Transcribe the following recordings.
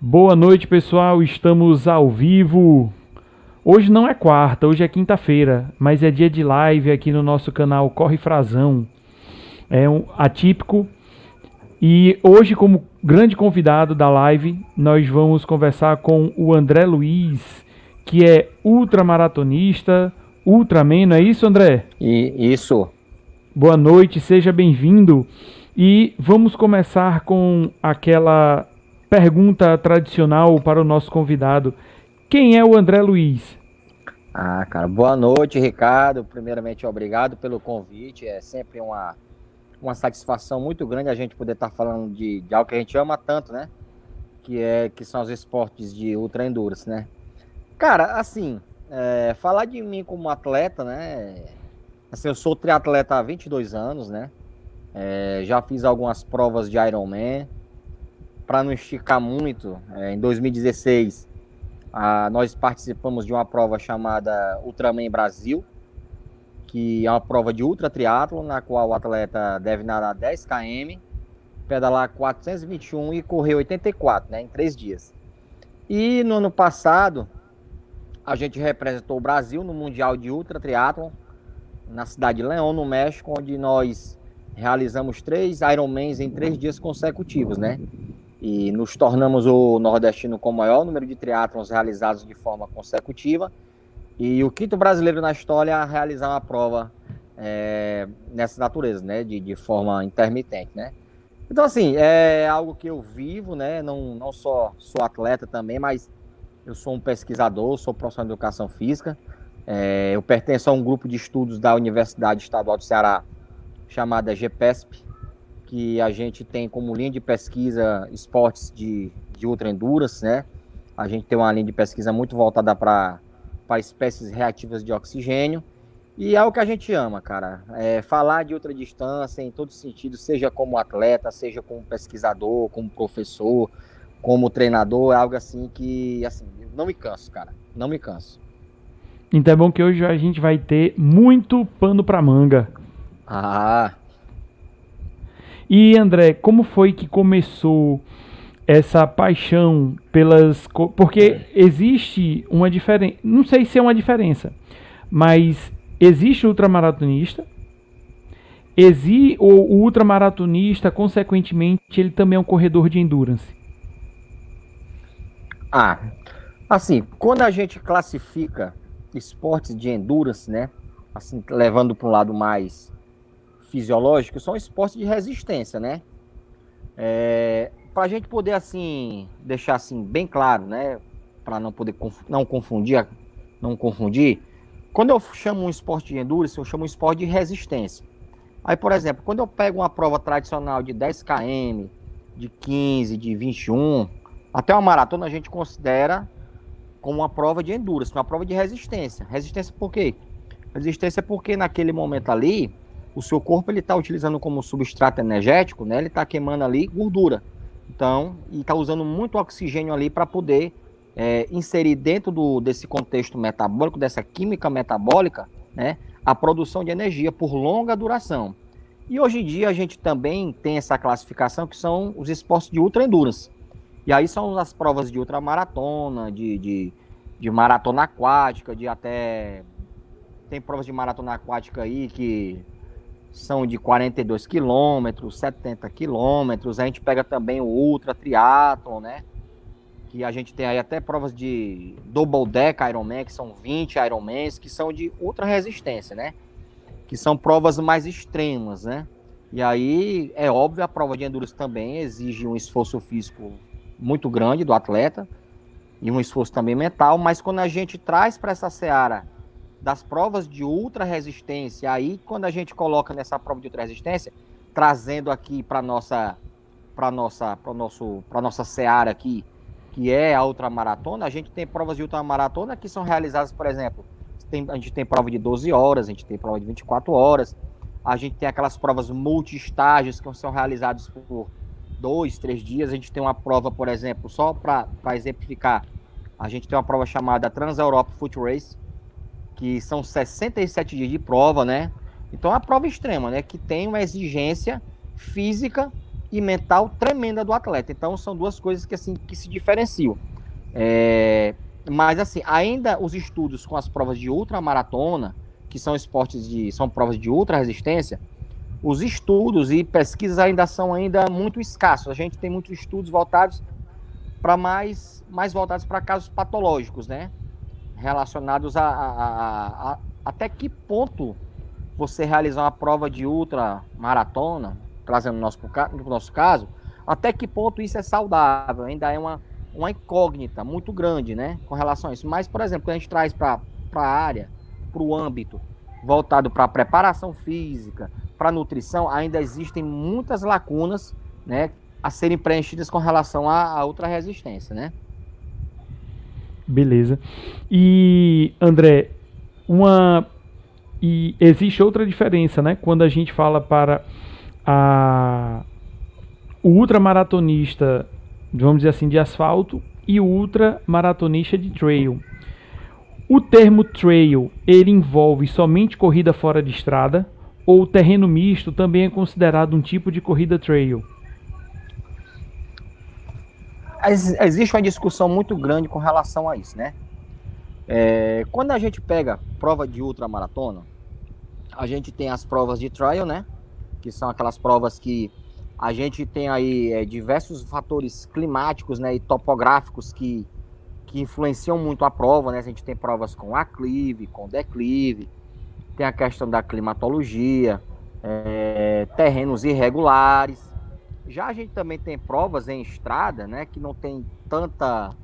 Boa noite, pessoal. Estamos ao vivo. Hoje não é quarta, hoje é quinta-feira, mas é dia de live aqui no nosso canal Corre Frazão. É um atípico. E hoje, como grande convidado da live, nós vamos conversar com o André Luiz, que é ultramaratonista, Ultraman, não é isso, André? E isso. Boa noite, seja bem-vindo. E vamos começar com aquela pergunta tradicional para o nosso convidado. Quem é o André Luiz? Ah, cara, boa noite, Ricardo. Primeiramente, obrigado pelo convite. É sempre uma, uma satisfação muito grande a gente poder estar falando de, de algo que a gente ama tanto, né? Que, é, que são os esportes de ultra endurance, né? Cara, assim, é, falar de mim como atleta, né? Assim, eu sou triatleta há 22 anos, né? É, já fiz algumas provas de Ironman. Para não esticar muito, é, em 2016 ah, nós participamos de uma prova chamada Ultraman Brasil, que é uma prova de ultra triatlo, na qual o atleta deve nadar 10 km, pedalar 421 e correr 84, né, em três dias. E no ano passado, a gente representou o Brasil no Mundial de Ultra Triathlon, na cidade de Leão, no México, onde nós realizamos três Ironmans em três dias consecutivos, né? E nos tornamos o nordestino com o maior número de triatlons realizados de forma consecutiva. E o quinto brasileiro na história a realizar uma prova é, nessa natureza, né, de, de forma intermitente, né. Então, assim, é algo que eu vivo, né, não, não só sou atleta também, mas eu sou um pesquisador, sou professor de educação física, é, eu pertenço a um grupo de estudos da Universidade Estadual do Ceará chamada GPESP, que a gente tem como linha de pesquisa esportes de, de ultra endurance, né? A gente tem uma linha de pesquisa muito voltada para espécies reativas de oxigênio. E é o que a gente ama, cara. É falar de ultra distância em todo sentido, seja como atleta, seja como pesquisador, como professor, como treinador, é algo assim que, assim, não me canso, cara. Não me canso. Então é bom que hoje a gente vai ter muito pano para manga. Ah, e André, como foi que começou essa paixão pelas. Porque é. existe uma diferença. Não sei se é uma diferença, mas existe o ultramaratonista. Exi, o, o ultramaratonista, consequentemente, ele também é um corredor de endurance. Ah, assim, quando a gente classifica esportes de endurance, né? Assim, levando para um lado mais fisiológicos são esportes de resistência, né? É, para a gente poder assim deixar assim bem claro, né? Para não poder conf não confundir, não confundir. Quando eu chamo um esporte de endurance, eu chamo um esporte de resistência. Aí, por exemplo, quando eu pego uma prova tradicional de 10 km, de 15, de 21, até uma maratona a gente considera como uma prova de endurance, uma prova de resistência. Resistência por quê? Resistência porque naquele momento ali o seu corpo ele está utilizando como substrato energético, né? Ele está queimando ali gordura. Então, e está usando muito oxigênio ali para poder é, inserir dentro do, desse contexto metabólico, dessa química metabólica, né? A produção de energia por longa duração. E hoje em dia a gente também tem essa classificação que são os esportes de ultra endurance. E aí são as provas de ultramaratona, de, de, de maratona aquática, de até. Tem provas de maratona aquática aí que são de 42 quilômetros, 70 quilômetros. A gente pega também o Ultra Triathlon, né? Que a gente tem aí até provas de Double Deck Ironman, que são 20 Ironmans, que são de ultra resistência, né? Que são provas mais extremas, né? E aí, é óbvio, a prova de endurance também exige um esforço físico muito grande do atleta e um esforço também mental, mas quando a gente traz para essa seara das provas de ultra resistência. Aí, quando a gente coloca nessa prova de ultra resistência, trazendo aqui para nossa para nossa para nosso para nossa seara aqui, que é a ultramaratona, a gente tem provas de ultramaratona que são realizadas, por exemplo, tem, a gente tem prova de 12 horas, a gente tem prova de 24 horas, a gente tem aquelas provas multi-estágios que são realizadas por dois, três dias. A gente tem uma prova, por exemplo, só para exemplificar, a gente tem uma prova chamada Trans Europe Foot Race, que são 67 dias de prova, né? Então é uma prova extrema, né? Que tem uma exigência física e mental tremenda do atleta. Então são duas coisas que assim que se diferenciam. É, mas assim, ainda os estudos com as provas de ultramaratona, que são esportes de são provas de ultra resistência, os estudos e pesquisas ainda são ainda muito escassos. A gente tem muitos estudos voltados para mais mais voltados para casos patológicos, né? Relacionados a, a, a, até que ponto você realizar uma prova de ultra maratona, trazendo no nosso, no nosso caso, até que ponto isso é saudável? Ainda é uma, uma incógnita muito grande, né? Com relação a isso. Mas, por exemplo, quando a gente traz para a área, para o âmbito voltado para a preparação física, para nutrição, ainda existem muitas lacunas, né? A serem preenchidas com relação à, outra resistência, né? Beleza. E, André, uma. E existe outra diferença, né? Quando a gente fala para a, o ultramaratonista, vamos dizer assim, de asfalto e o ultramaratonista de trail. O termo trail, ele envolve somente corrida fora de estrada ou terreno misto também é considerado um tipo de corrida trail? Existe uma discussão muito grande com relação a isso, né? É, quando a gente pega prova de ultramaratona, a gente tem as provas de trial, né? Que são aquelas provas que a gente tem aí é, diversos fatores climáticos né, e topográficos que, que influenciam muito a prova, né? A gente tem provas com aclive, com declive, tem a questão da climatologia, é, terrenos irregulares. Já a gente também tem provas em estrada, né? Que não tem tanta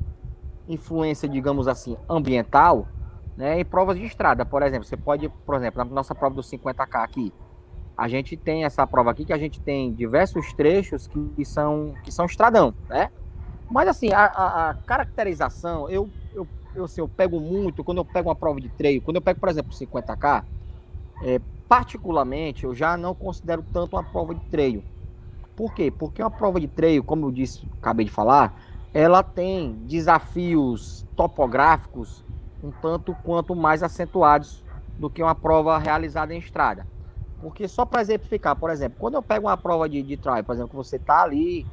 influência, digamos assim, ambiental, né, em provas de estrada. Por exemplo, você pode, por exemplo, na nossa prova dos 50K aqui, a gente tem essa prova aqui que a gente tem diversos trechos que são, que são estradão, né? Mas assim, a, a, a caracterização, eu, eu, eu, assim, eu pego muito, quando eu pego uma prova de treino, quando eu pego, por exemplo, 50K, é, particularmente, eu já não considero tanto uma prova de treino. Por quê? Porque uma prova de treino, como eu disse, acabei de falar, ela tem desafios topográficos um tanto quanto mais acentuados do que uma prova realizada em estrada. Porque só para exemplificar, por exemplo, quando eu pego uma prova de, de trial, por exemplo, que você está ali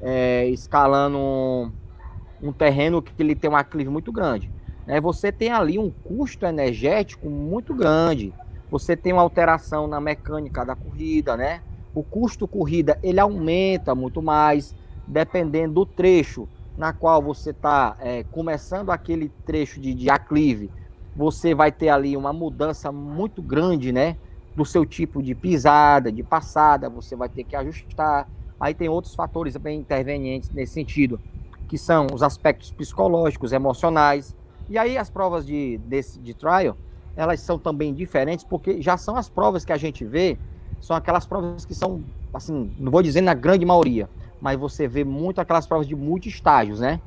é, escalando um, um, terreno que ele tem um aclive muito grande, né? você tem ali um custo energético muito grande. Você tem uma alteração na mecânica da corrida, né? O custo corrida ele aumenta muito mais dependendo do trecho na qual você está é, começando aquele trecho de, de aclive, você vai ter ali uma mudança muito grande, né? Do seu tipo de pisada, de passada, você vai ter que ajustar. Aí tem outros fatores bem intervenientes nesse sentido, que são os aspectos psicológicos, emocionais. E aí as provas de, desse, de trial, elas são também diferentes, porque já são as provas que a gente vê, são aquelas provas que são, assim, não vou dizer na grande maioria, mas você vê muito aquelas provas de multi-estágios, né?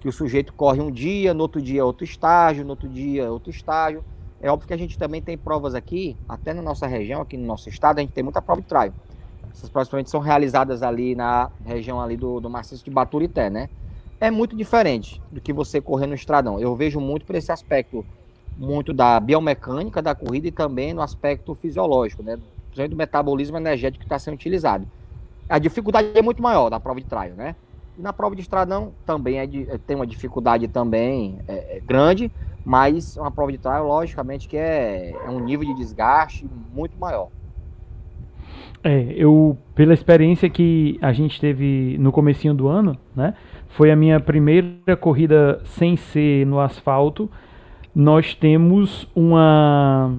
Que o sujeito corre um dia, no outro dia outro estágio, no outro dia outro estágio. É óbvio que a gente também tem provas aqui, até na nossa região, aqui no nosso estado, a gente tem muita prova de trail. Essas provas provavelmente são realizadas ali na região ali do, do maciço de Baturité, né? É muito diferente do que você correr no estradão. Eu vejo muito por esse aspecto, muito da biomecânica da corrida e também no aspecto fisiológico, né? Do metabolismo energético que está sendo utilizado a dificuldade é muito maior na prova de trail, né? E na prova de estradão também é de, tem uma dificuldade também é, é grande, mas uma prova de trail, logicamente, que é, é um nível de desgaste muito maior. É, eu, pela experiência que a gente teve no comecinho do ano, né? Foi a minha primeira corrida sem ser no asfalto. Nós temos uma,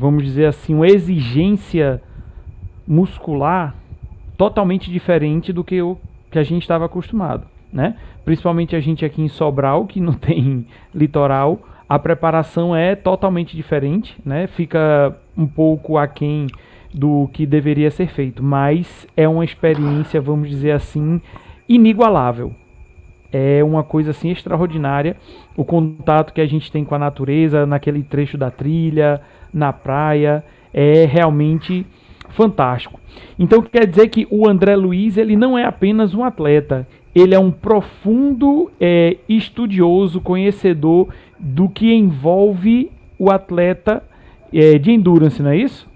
vamos dizer assim, uma exigência muscular totalmente diferente do que o que a gente estava acostumado, né? Principalmente a gente aqui em Sobral, que não tem litoral, a preparação é totalmente diferente, né? Fica um pouco aquém do que deveria ser feito, mas é uma experiência, vamos dizer assim, inigualável. É uma coisa assim extraordinária o contato que a gente tem com a natureza naquele trecho da trilha, na praia, é realmente fantástico. Então quer dizer que o André Luiz ele não é apenas um atleta, ele é um profundo é, estudioso, conhecedor do que envolve o atleta é, de endurance, não é isso?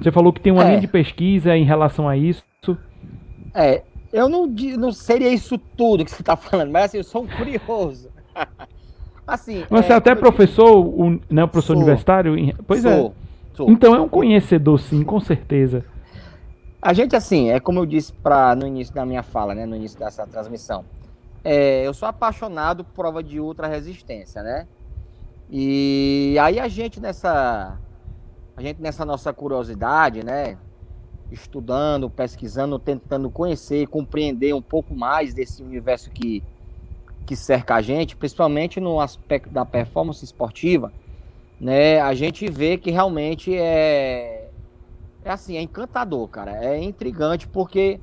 Você falou que tem uma é. linha de pesquisa em relação a isso. É, eu não, não seria isso tudo que você está falando, mas assim, eu sou um curioso. assim, você é, é até professor, o, né, professor sou, universitário? Pois sou, é. Sou. Então é um conhecedor, sim, com certeza. A gente, assim, é como eu disse pra, no início da minha fala, né, no início dessa transmissão. É, eu sou apaixonado por prova de ultra resistência, né? E aí a gente nessa a gente nessa nossa curiosidade, né, estudando, pesquisando, tentando conhecer, compreender um pouco mais desse universo que que cerca a gente, principalmente no aspecto da performance esportiva, né? A gente vê que realmente é é assim, é encantador, cara, é intrigante porque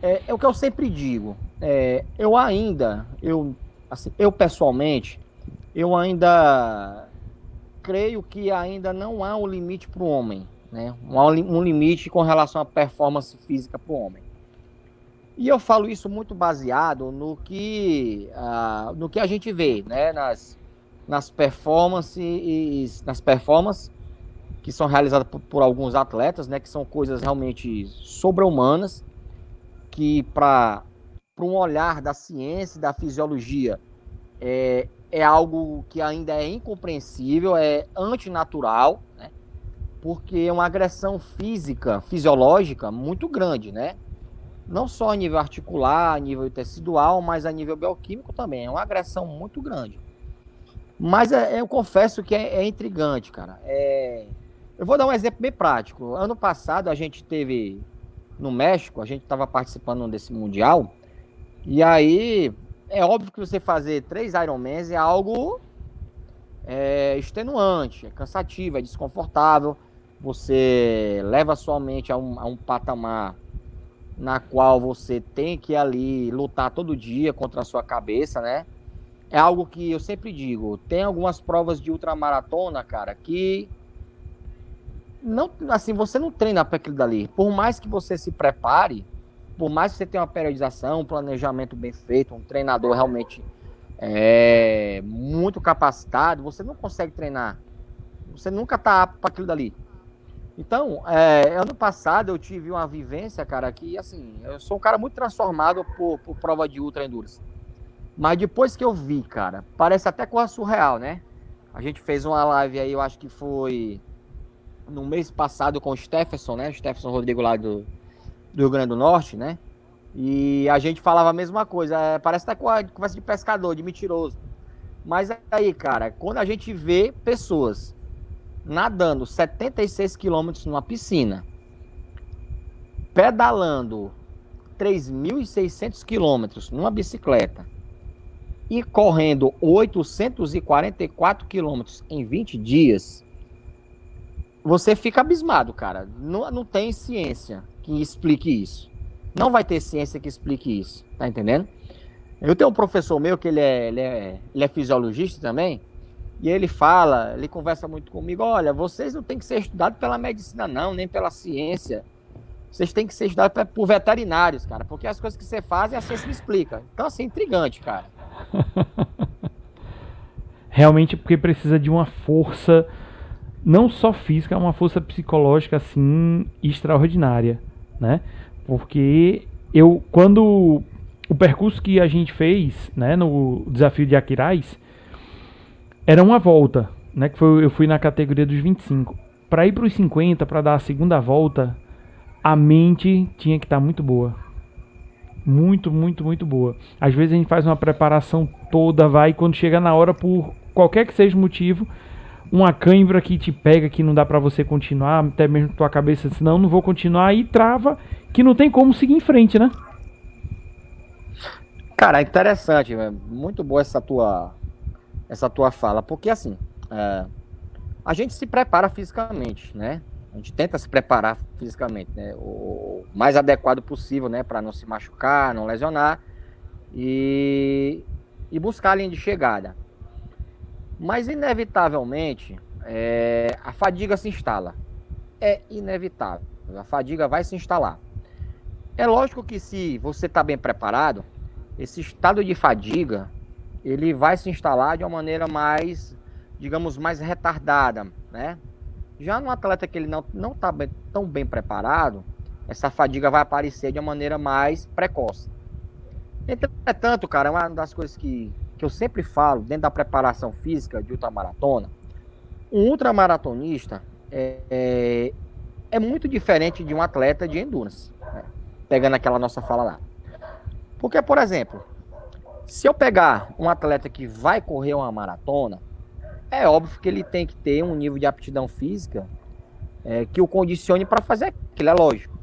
é, é o que eu sempre digo. É, eu ainda, eu assim, eu pessoalmente, eu ainda creio que ainda não há um limite para o homem, né? Um, um limite com relação à performance física para o homem. E eu falo isso muito baseado no que, uh, no que a gente vê, né? Nas, nas performances, nas performances que são realizadas por, por alguns atletas, né? Que são coisas realmente sobre-humanas, que para um olhar da ciência, da fisiologia, é, é algo que ainda é incompreensível, é antinatural, né? porque é uma agressão física, fisiológica muito grande, né? Não só a nível articular, a nível tecidual, mas a nível bioquímico também. É uma agressão muito grande. Mas é, eu confesso que é, é intrigante, cara. É... Eu vou dar um exemplo bem prático. Ano passado a gente teve no México, a gente estava participando desse mundial, e aí é óbvio que você fazer três Ironmans é algo é, extenuante, é cansativo, é desconfortável. Você leva sua mente a um, a um patamar na qual você tem que ali lutar todo dia contra a sua cabeça, né? É algo que eu sempre digo. Tem algumas provas de ultramaratona, cara, que não, assim, você não treina para aquilo dali. Por mais que você se prepare, por mais que você tenha uma periodização, um planejamento bem feito, um treinador realmente é, muito capacitado, você não consegue treinar. Você nunca está apto para aquilo dali. Então, é, ano passado eu tive uma vivência, cara, que assim, eu sou um cara muito transformado por, por prova de ultra endurance. Mas depois que eu vi, cara, parece até coisa surreal, né? A gente fez uma live aí, eu acho que foi no mês passado com o Stephenson, né? O Stephenson Rodrigo lá do, do Rio Grande do Norte, né? E a gente falava a mesma coisa. É, parece até com a conversa de pescador, de mentiroso. Mas aí, cara, quando a gente vê pessoas nadando 76 quilômetros numa piscina, pedalando 3.600 quilômetros numa bicicleta e correndo 844 quilômetros em 20 dias, você fica abismado, cara. Não, não tem ciência que explique isso. Não vai ter ciência que explique isso, tá entendendo? Eu tenho um professor meu que ele é, ele é, ele é fisiologista também, e ele fala, ele conversa muito comigo, olha, vocês não têm que ser estudados pela medicina não, nem pela ciência. Vocês têm que ser estudados por veterinários, cara, porque as coisas que você faz, a ciência me explica. Então, assim, intrigante, cara. Realmente porque precisa de uma força não só física, é uma força psicológica assim extraordinária, né? Porque eu quando o percurso que a gente fez, né, no desafio de Aquiraz, era uma volta, né, que foi, eu fui na categoria dos 25. Para ir para os 50, para dar a segunda volta, a mente tinha que estar tá muito boa. Muito, muito, muito boa. Às vezes a gente faz uma preparação toda, vai, quando chega na hora, por qualquer que seja o motivo, uma cãibra que te pega, que não dá para você continuar, até mesmo tua cabeça, senão não vou continuar, e trava, que não tem como seguir em frente, né? Cara, interessante, muito boa essa tua, essa tua fala, porque assim, é, a gente se prepara fisicamente, né? A gente tenta se preparar fisicamente, né? O mais adequado possível, né? Para não se machucar, não lesionar e, e buscar a linha de chegada. Mas, inevitavelmente, é, a fadiga se instala. É inevitável. A fadiga vai se instalar. É lógico que se você está bem preparado, esse estado de fadiga ele vai se instalar de uma maneira mais, digamos, mais retardada, né? Já no atleta que ele não não está tão bem preparado, essa fadiga vai aparecer de uma maneira mais precoce. Entretanto, cara, uma das coisas que, que eu sempre falo dentro da preparação física de ultramaratona, um ultramaratonista é, é, é muito diferente de um atleta de endurance. Né? Pegando aquela nossa fala lá. Porque, por exemplo, se eu pegar um atleta que vai correr uma maratona, é óbvio que ele tem que ter um nível de aptidão física é, que o condicione para fazer aquilo, é lógico.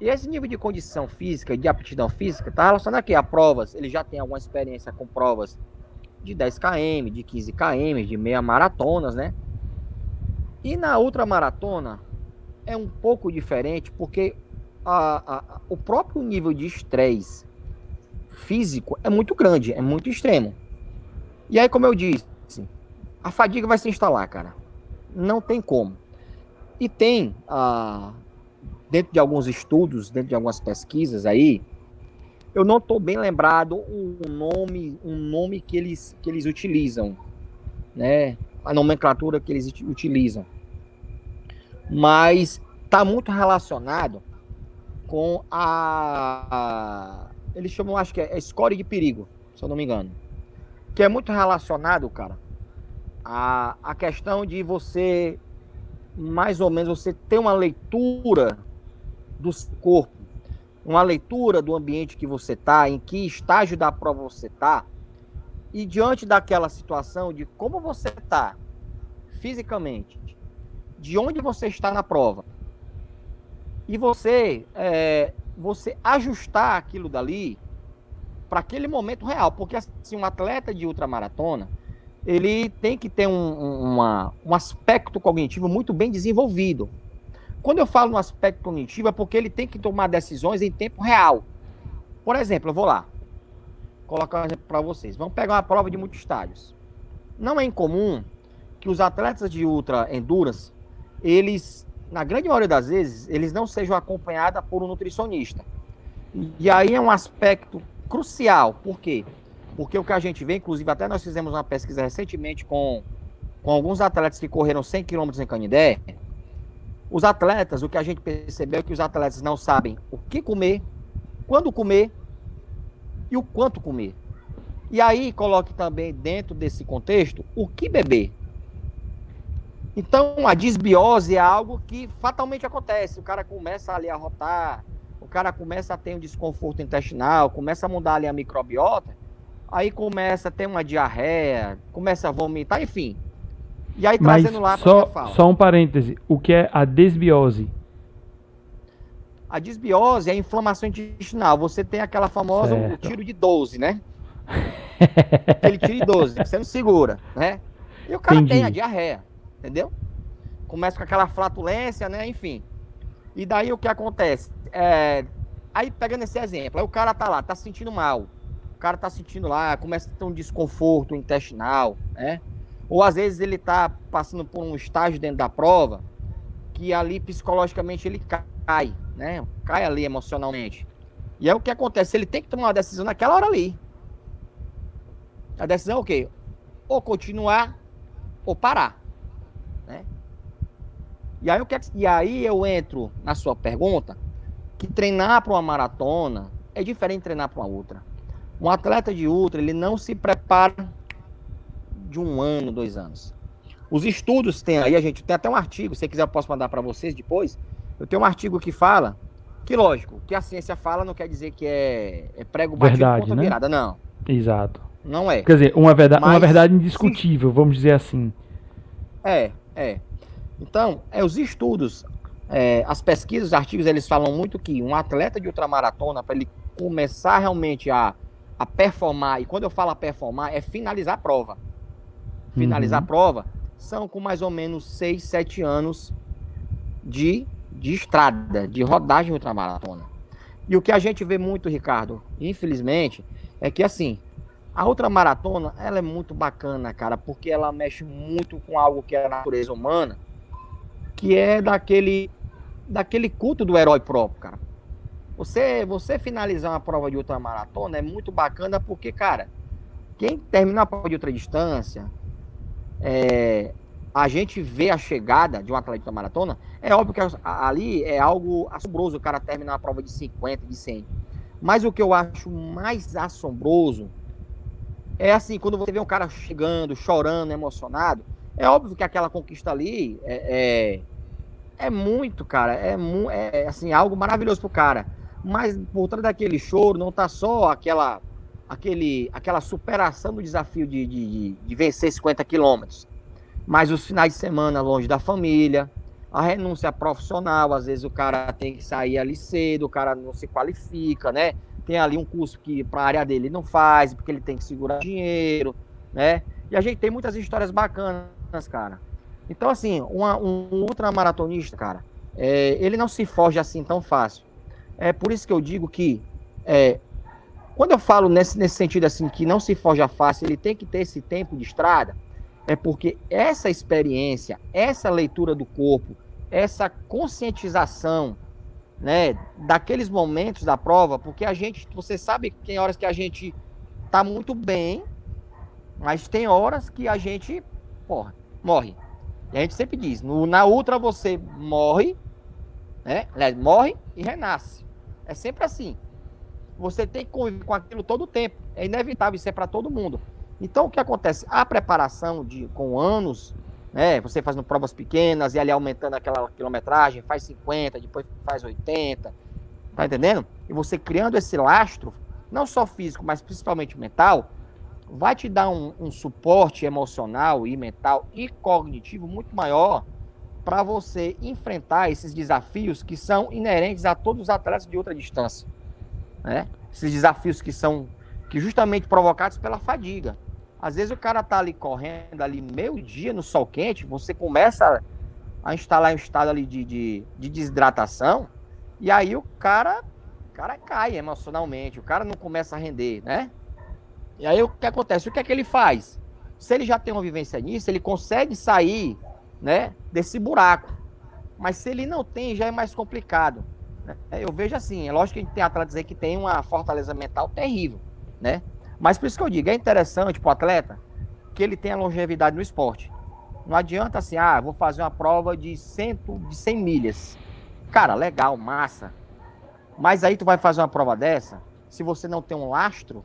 E esse nível de condição física, de aptidão física, está relacionado aqui a provas. Ele já tem alguma experiência com provas de 10 km, de 15 km, de meia maratonas, né? E na ultramaratona é um pouco diferente porque a, a, o próprio nível de estresse físico é muito grande, é muito extremo. E aí, como eu disse, a fadiga vai se instalar, cara. Não tem como. E tem, ah, dentro de alguns estudos, dentro de algumas pesquisas aí, eu não estou bem lembrado um nome, um nome que eles, que eles utilizam, né? A nomenclatura que eles utilizam. Mas está muito relacionado com a, eles chamam, acho que é score de perigo, se eu não me engano, que é muito relacionado, cara, a, a questão de você mais ou menos você ter uma leitura do corpo, uma leitura do ambiente que você está, em que estágio da prova você está, e diante daquela situação de como você está fisicamente, de onde você está na prova, e você é, você ajustar aquilo dali para aquele momento real, porque assim um atleta de ultramaratona ele tem que ter um, uma, um aspecto cognitivo muito bem desenvolvido. Quando eu falo no aspecto cognitivo, é porque ele tem que tomar decisões em tempo real. Por exemplo, eu vou lá, colocar um exemplo para vocês. Vamos pegar uma prova de muitos estádios. Não é incomum que os atletas de ultra endurance, eles, na grande maioria das vezes, eles não sejam acompanhados por um nutricionista. E aí é um aspecto crucial. Por quê? Porque o que a gente vê, inclusive até nós fizemos uma pesquisa recentemente com, com alguns atletas que correram 100 km em Canidé, os atletas, o que a gente percebeu é que os atletas não sabem o que comer, quando comer e o quanto comer. E aí coloque também dentro desse contexto o que beber. Então a desbiose é algo que fatalmente acontece. O cara começa ali a rotar, o cara começa a ter um desconforto intestinal, começa a mudar ali a microbiota aí começa a ter uma diarreia, começa a vomitar, enfim. E aí Mas trazendo lá para só, só um parêntese, o que é a desbiose? A desbiose é a inflamação intestinal. Você tem aquela famosa o tiro de 12, né? Aquele tiro de 12, você não segura, né? E o cara Entendi. tem a diarreia, entendeu? Começa com aquela flatulência, né? Enfim. E daí o que acontece? É... Aí pegando esse exemplo, aí o cara tá lá, tá se sentindo mal cara tá sentindo lá, começa a ter um desconforto intestinal, né? Ou às vezes ele tá passando por um estágio dentro da prova que ali psicologicamente ele cai, né? Cai ali emocionalmente. E é o que acontece, ele tem que tomar uma decisão naquela hora ali. A decisão é o quê? Ou continuar ou parar, né? E aí, que, é e aí eu entro na sua pergunta que treinar para uma maratona é diferente de treinar para uma outra. Um atleta de ultra, ele não se prepara de um ano, dois anos. Os estudos têm aí, a gente tem até um artigo, se quiser eu posso mandar para vocês depois. Eu tenho um artigo que fala, que lógico, que a ciência fala não quer dizer que é, é prego batido verdade, ponta né? virada, não. Exato. Não é. Quer dizer, uma verdade, Mas, uma verdade indiscutível, sim. vamos dizer assim. É, é. Então, é os estudos, é, as pesquisas, os artigos, eles falam muito que um atleta de ultramaratona, para ele começar realmente a a performar, e quando eu falo a performar, é finalizar a prova. Finalizar uhum. a prova são com mais ou menos 6, 7 anos de, de estrada, de rodagem ultramaratona. E o que a gente vê muito, Ricardo, infelizmente, é que assim, a ultramaratona, ela é muito bacana, cara, porque ela mexe muito com algo que é a natureza humana, que é daquele daquele culto do herói próprio, cara. Você, você finalizar uma prova de ultramaratona é muito bacana porque, cara, quem termina a prova de ultra distância, é, a gente vê a chegada de um atleta de maratona, é óbvio que ali é algo assombroso o cara terminar uma prova de 50, de 100. Mas o que eu acho mais assombroso é assim, quando você vê um cara chegando, chorando, emocionado, é óbvio que aquela conquista ali é, é, é muito, cara, é, é, assim, algo maravilhoso pro cara. Mas por trás daquele choro não tá só aquela, aquele, aquela superação do desafio de, de, de vencer 50 quilômetros mas os finais de semana longe da família, a renúncia profissional, às vezes o cara tem que sair ali cedo, o cara não se qualifica, né? Tem ali um curso que para a área dele não faz, porque ele tem que segurar dinheiro, né? E a gente tem muitas histórias bacanas, cara. Então, assim, uma, um ultramaratonista, cara, é, ele não se foge assim tão fácil. É por isso que eu digo que, é, quando eu falo nesse, nesse sentido assim, que não se foge fácil, ele tem que ter esse tempo de estrada, é porque essa experiência, essa leitura do corpo, essa conscientização, né, daqueles momentos da prova, porque a gente, você sabe que tem horas que a gente tá muito bem, mas tem horas que a gente, porra, morre. E a gente sempre diz, no, na ultra você morre, né, morre e renasce. É sempre assim. Você tem que conviver com aquilo todo o tempo. É inevitável, isso é para todo mundo. Então, o que acontece? A preparação de, com anos, né, você fazendo provas pequenas e ali aumentando aquela quilometragem, faz 50, depois faz 80, tá entendendo? E você criando esse lastro, não só físico, mas principalmente mental, vai te dar um, um suporte emocional e mental e cognitivo muito maior para você enfrentar esses desafios que são inerentes a todos os atletas de outra distância, né? Esses desafios que são que justamente provocados pela fadiga. Às vezes o cara tá ali correndo ali meio dia no sol quente, você começa a instalar um estado ali de, de, de desidratação, e aí o cara, o cara cai emocionalmente, o cara não começa a render, né? E aí o que acontece? O que é que ele faz? Se ele já tem uma vivência nisso, ele consegue sair, né, desse buraco. Mas se ele não tem, já é mais complicado. Né? Eu vejo assim, é lógico que a gente tem atletas aí que tem uma fortaleza mental terrível, né? Mas por isso que eu digo, é interessante para o atleta que ele tenha longevidade no esporte. Não adianta assim, ah, vou fazer uma prova de, cento, de 100 milhas. Cara, legal, massa. Mas aí tu vai fazer uma prova dessa, se você não tem um lastro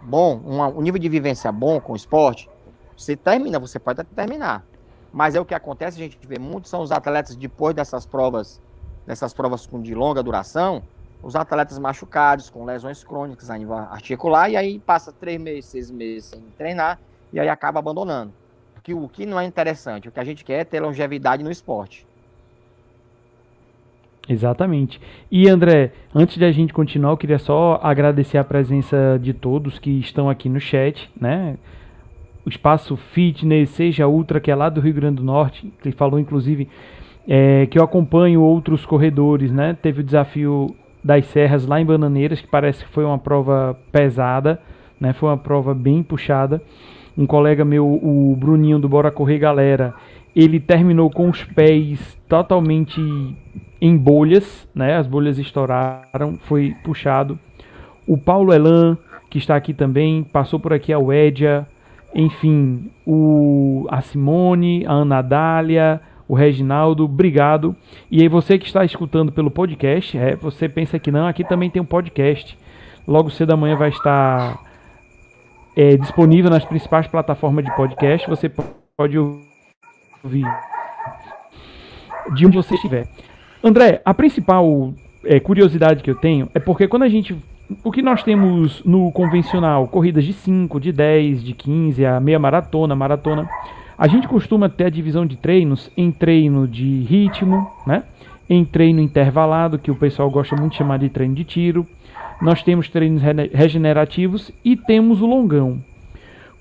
bom, um nível de vivência bom com o esporte, você termina, você pode até terminar. Mas é o que acontece, a gente vê muitos são os atletas depois dessas provas, dessas provas de longa duração, os atletas machucados, com lesões crônicas a nível articular, e aí passa três meses, seis meses sem treinar, e aí acaba abandonando. Que, o que não é interessante, o que a gente quer é ter longevidade no esporte. Exatamente. E André, antes de a gente continuar, eu queria só agradecer a presença de todos que estão aqui no chat, né? O Espaço Fitness, seja Ultra, que é lá do Rio Grande do Norte, que falou inclusive é, que eu acompanho outros corredores, né? Teve o desafio das Serras lá em Bananeiras, que parece que foi uma prova pesada, né? Foi uma prova bem puxada. Um colega meu, o Bruninho do Bora Correr Galera, ele terminou com os pés totalmente em bolhas, né? As bolhas estouraram, foi puxado. O Paulo Elan, que está aqui também, passou por aqui a Wedia, enfim, o, a Simone, a Ana Dália, o Reginaldo, obrigado. E aí você que está escutando pelo podcast, é, você pensa que não, aqui também tem um podcast. Logo cedo da manhã vai estar é, disponível nas principais plataformas de podcast. Você pode ouvir de onde você estiver. André, a principal é, curiosidade que eu tenho é porque quando a gente. O que nós temos no convencional, corridas de 5, de 10, de 15, a meia maratona, maratona. A gente costuma ter a divisão de treinos em treino de ritmo, né? em treino intervalado, que o pessoal gosta muito de chamar de treino de tiro. Nós temos treinos regenerativos e temos o longão.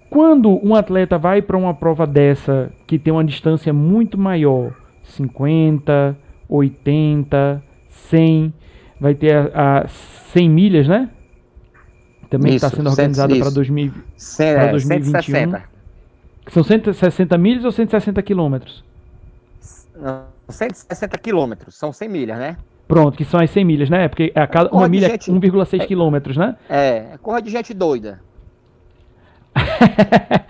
Quando um atleta vai para uma prova dessa, que tem uma distância muito maior, 50, 80, 100, vai ter a, a 100 milhas, né? Também está sendo organizada para 2021. 160. São 160 milhas ou 160 quilômetros? 160 quilômetros, são 100 milhas, né? Pronto, que são as 100 milhas, né? Porque a cada, uma milha é 1,6 é, quilômetros, né? É, é corra de gente doida.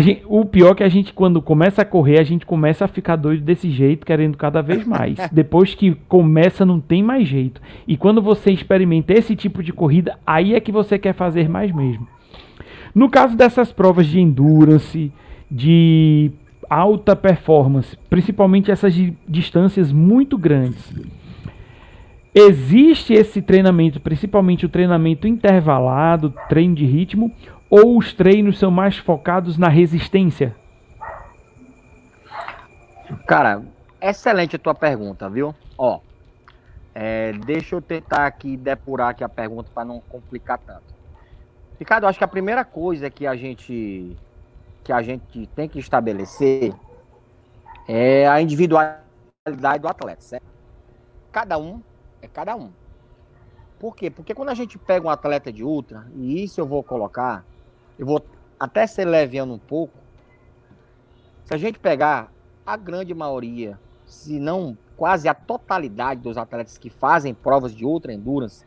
Gente, o pior é que a gente, quando começa a correr, a gente começa a ficar doido desse jeito, querendo cada vez mais. Depois que começa, não tem mais jeito. E quando você experimenta esse tipo de corrida, aí é que você quer fazer mais mesmo. No caso dessas provas de endurance, de alta performance, principalmente essas distâncias muito grandes, existe esse treinamento, principalmente o treinamento intervalado, treino de ritmo, ou os treinos são mais focados na resistência? Cara, excelente a tua pergunta, viu? Ó, é, deixa eu tentar aqui depurar aqui a pergunta para não complicar tanto. Ricardo, acho que a primeira coisa que a gente que a gente tem que estabelecer é a individualidade do atleta, certo? Cada um é cada um. Por quê? Porque quando a gente pega um atleta de ultra, e isso eu vou colocar eu vou até ser leviano um pouco. Se a gente pegar a grande maioria, se não quase a totalidade dos atletas que fazem provas de ultra endurance,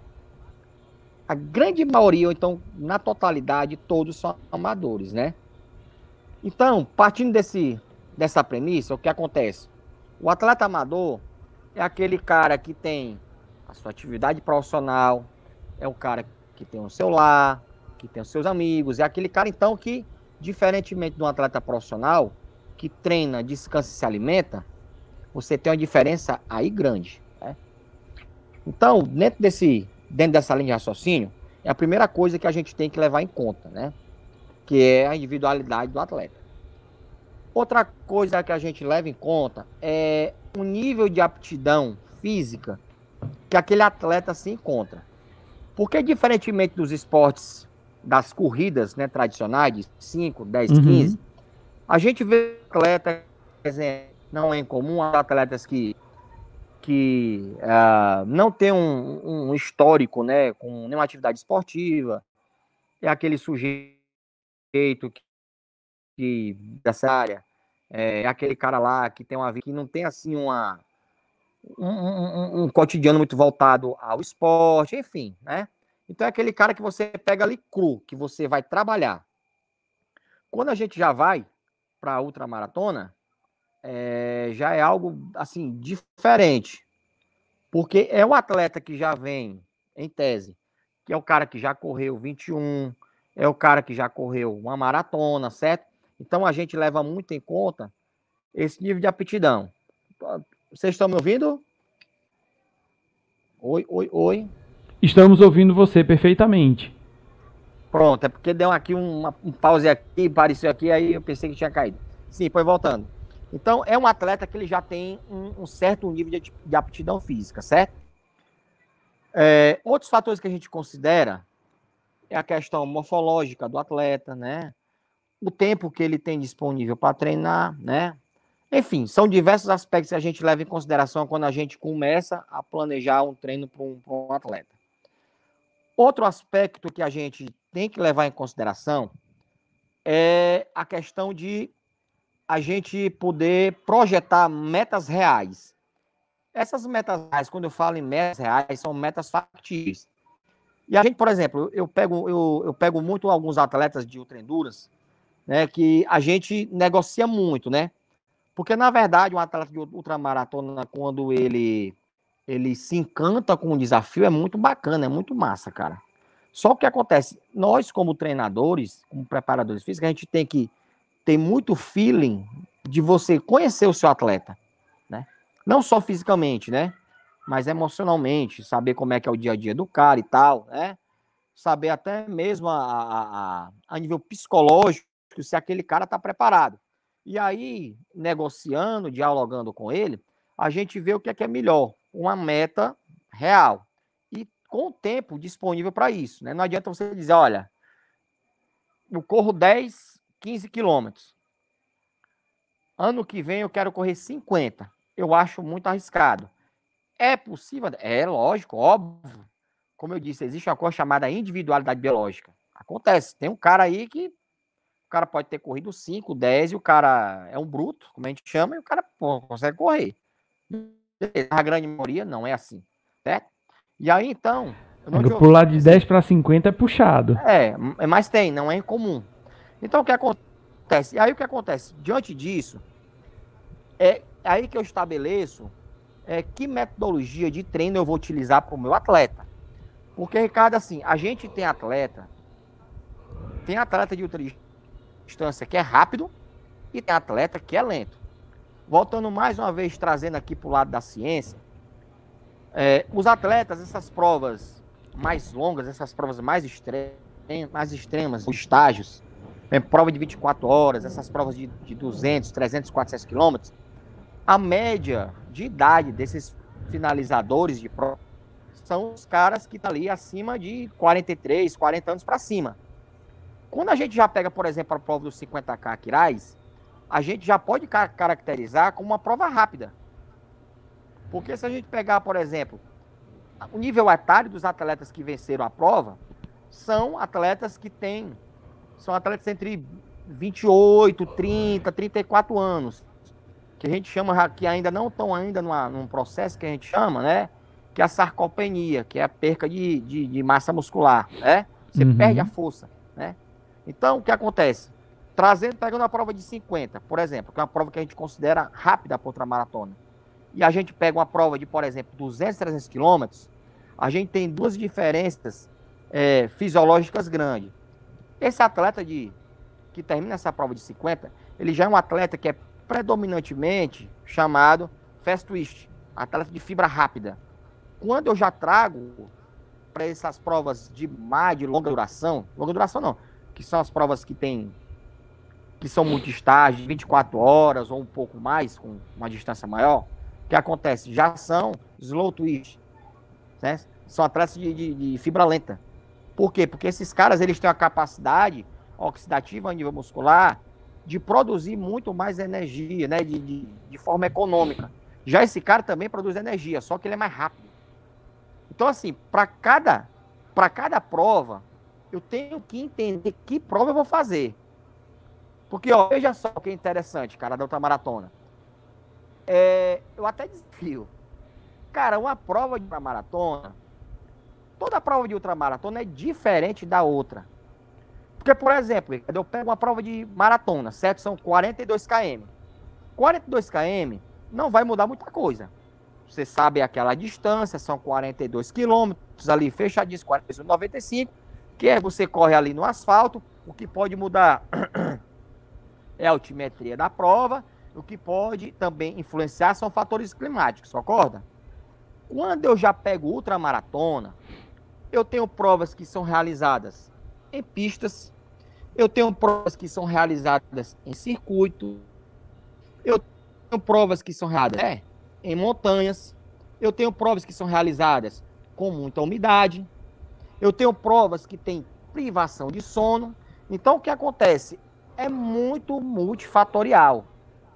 a grande maioria, ou então na totalidade, todos são amadores, né? Então, partindo desse, dessa premissa, o que acontece? O atleta amador é aquele cara que tem a sua atividade profissional, é o cara que tem o celular, que tem os seus amigos. É aquele cara, então, que, diferentemente de um atleta profissional, que treina, descansa e se alimenta, você tem uma diferença aí grande. Né? Então, dentro, desse, dentro dessa linha de raciocínio, é a primeira coisa que a gente tem que levar em conta, né? Que é a individualidade do atleta. Outra coisa que a gente leva em conta é o nível de aptidão física que aquele atleta se encontra. Porque, diferentemente dos esportes das corridas né, tradicionais, de 5, 10, uhum. 15, a gente vê atleta, não é incomum, atletas que, que uh, não tem um, um, histórico né, com nenhuma atividade esportiva, é aquele sujeito que, que dessa área, é, é aquele cara lá que tem uma vida que não tem assim uma um, um, um, cotidiano muito voltado ao esporte, enfim, né? Então é aquele cara que você pega ali cru, que você vai trabalhar. Quando a gente já vai para a ultramaratona, é, já é algo assim diferente. Porque é um atleta que já vem, em tese, que é o cara que já correu 21, é o cara que já correu uma maratona, certo? Então a gente leva muito em conta esse nível de aptidão. Vocês estão me ouvindo? Oi, oi, oi. Estamos ouvindo você perfeitamente. Pronto, é porque deu aqui uma, um pause aqui, apareceu aqui, aí eu pensei que tinha caído. Sim, foi voltando. Então, é um atleta que ele já tem um, um certo nível de, de, aptidão física, certo? É, outros fatores que a gente considera é a questão morfológica do atleta, né? O tempo que ele tem disponível para treinar, né? Enfim, são diversos aspectos que a gente leva em consideração quando a gente começa a planejar um treino para um, um atleta. Outro aspecto que a gente tem que levar em consideração é a questão de a gente poder projetar metas reais. Essas metas reais, quando eu falo em metas reais, são metas factíveis. E a gente, por exemplo, eu pego, eu, eu pego muito alguns atletas de ultra endurance, né, que a gente negocia muito, né? Porque, na verdade, um atleta de ultramaratona, quando ele ele se encanta com o desafio, é muito bacana, é muito massa, cara. Só o que acontece, nós como treinadores, como preparadores físicos, a gente tem que ter muito feeling de você conhecer o seu atleta, né? Não só fisicamente, né? Mas emocionalmente, saber como é que é o dia a dia do cara e tal, né? Saber até mesmo a, a, a nível psicológico se aquele cara está preparado. E aí, negociando, dialogando com ele, a gente vê o que é, que é melhor uma meta real e com o tempo disponível para isso. Né? Não adianta você dizer, olha, eu corro 10, 15 quilômetros. Ano que vem eu quero correr 50. Eu acho muito arriscado. É possível? É lógico, óbvio. Como eu disse, existe uma coisa chamada individualidade biológica. Acontece. Tem um cara aí que o cara pode ter corrido 5, 10 e o cara é um bruto, como a gente chama, e o cara pô, consegue correr. A grande maioria não é assim, certo? E aí, então... Pular de 10 para 50 é puxado. É, mas tem, não é incomum. Então, o que acontece? E aí o que acontece? Diante disso, é aí que eu estabeleço é, que metodologia de treino eu vou utilizar para o meu atleta. Porque, Ricardo, assim, a gente tem atleta, tem atleta de ultra distância que é rápido e tem atleta que é lento. Voltando mais uma vez, trazendo aqui para o lado da ciência, é, os atletas, essas provas mais longas, essas provas mais, extre mais extremas, os estágios, é, prova de 24 horas, essas provas de, de 200, 300, 400 quilômetros, a média de idade desses finalizadores de prova são os caras que estão tá ali acima de 43, 40 anos para cima. Quando a gente já pega, por exemplo, a prova dos 50K Quirais, a gente já pode caracterizar como uma prova rápida. Porque se a gente pegar, por exemplo, o nível etário dos atletas que venceram a prova, são atletas que têm, são atletas entre 28, 30, 34 anos, que a gente chama, que ainda não estão ainda numa, num processo que a gente chama, né, que é a sarcopenia, que é a perca de, de, de massa muscular, né, você uhum. perde a força, né. Então, o que acontece? Trazendo, pegando a prova de 50, por exemplo, que é uma prova que a gente considera rápida para outra maratona, e a gente pega uma prova de, por exemplo, 200, 300 quilômetros, a gente tem duas diferenças é, fisiológicas grandes. Esse atleta de que termina essa prova de 50, ele já é um atleta que é predominantemente chamado fast twist, atleta de fibra rápida. Quando eu já trago para essas provas de mais de longa duração, longa duração não, que são as provas que tem que são muito estágios, 24 horas ou um pouco mais, com uma distância maior, que acontece? Já são slow twist, né? São atletas de, de, de, fibra lenta. Por quê? Porque esses caras eles têm a capacidade oxidativa a nível muscular de produzir muito mais energia, né? De, de, de forma econômica. Já esse cara também produz energia, só que ele é mais rápido. Então, assim, para cada, cada prova, eu tenho que entender que prova eu vou fazer. Porque, ó, veja só que é interessante, cara, da outra maratona. É, eu até desafio. Cara, uma prova de maratona, toda prova de ultramaratona é diferente da outra. Porque, por exemplo, eu pego uma prova de maratona, certo? São 42 km. 42 km não vai mudar muita coisa. Você sabe aquela distância, são 42 quilômetros ali fechadinhos, 45, que é você corre ali no asfalto. O que pode mudar é a altimetria da prova. O que pode também influenciar são fatores climáticos, concorda? Quando eu já pego ultramaratona, eu tenho provas que são realizadas em pistas, eu tenho provas que são realizadas em circuito, eu tenho provas que são realizadas é, em montanhas, eu tenho provas que são realizadas com muita umidade, eu tenho provas que têm privação de sono. Então, o que acontece? É muito multifatorial.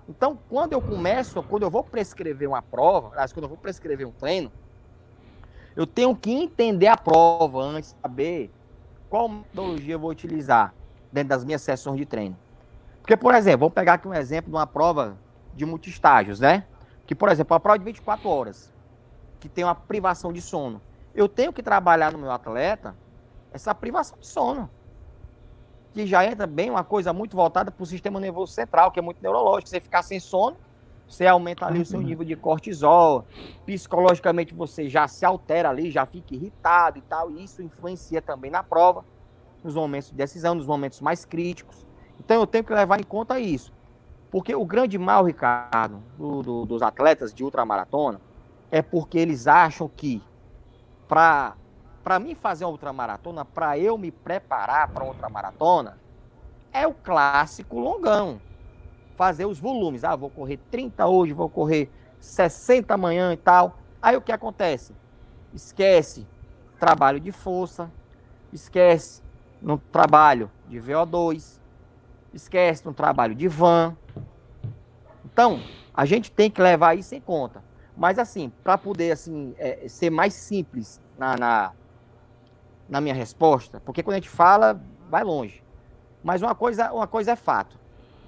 Então, quando eu começo, quando eu vou prescrever uma prova, quando eu vou prescrever um treino, eu tenho que entender a prova antes de saber qual metodologia eu vou utilizar dentro das minhas sessões de treino. Porque, por exemplo, vamos pegar aqui um exemplo de uma prova de multistágios, né? Que, por exemplo, a prova de 24 horas, que tem uma privação de sono. Eu tenho que trabalhar no meu atleta essa privação de sono que já entra bem uma coisa muito voltada para o sistema nervoso central, que é muito neurológico. Você ficar sem sono, você aumenta ali o seu nível de cortisol, psicologicamente você já se altera ali, já fica irritado e tal, e isso influencia também na prova, nos momentos de decisão, nos momentos mais críticos. Então eu tenho que levar em conta isso. Porque o grande mal, Ricardo, do, do, dos atletas de ultramaratona, é porque eles acham que para para mim fazer uma ultramaratona, para eu me preparar para outra maratona, é o clássico longão. Fazer os volumes. Ah, vou correr 30 hoje, vou correr 60 amanhã e tal. Aí o que acontece? Esquece trabalho de força, esquece no trabalho de VO2, esquece no trabalho de van. Então, a gente tem que levar isso em conta. Mas assim, para poder assim é, ser mais simples na, na, na minha resposta, porque quando a gente fala, vai longe. Mas uma coisa, uma coisa é fato.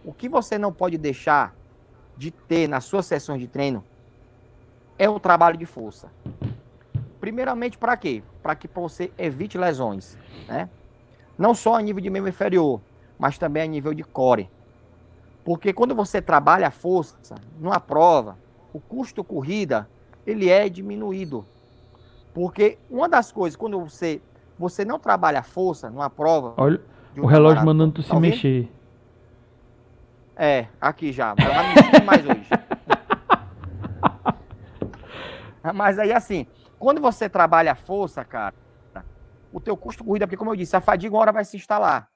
O que você não pode deixar de ter nas suas sessões de treino é o trabalho de força. Primeiramente, para quê? Para que você evite lesões, né? Não só a nível de membro inferior, mas também a nível de core. Porque quando você trabalha a força numa prova, o custo corrida ele é diminuído. Porque uma das coisas, quando você, você não trabalha a força numa prova. Olha, o relógio mandando tu se tá mexer. É, aqui já. Mas não mais hoje. Mas aí, assim, quando você trabalha a força, cara, o teu custo corrida, porque como eu disse, a fadiga uma hora vai se instalar.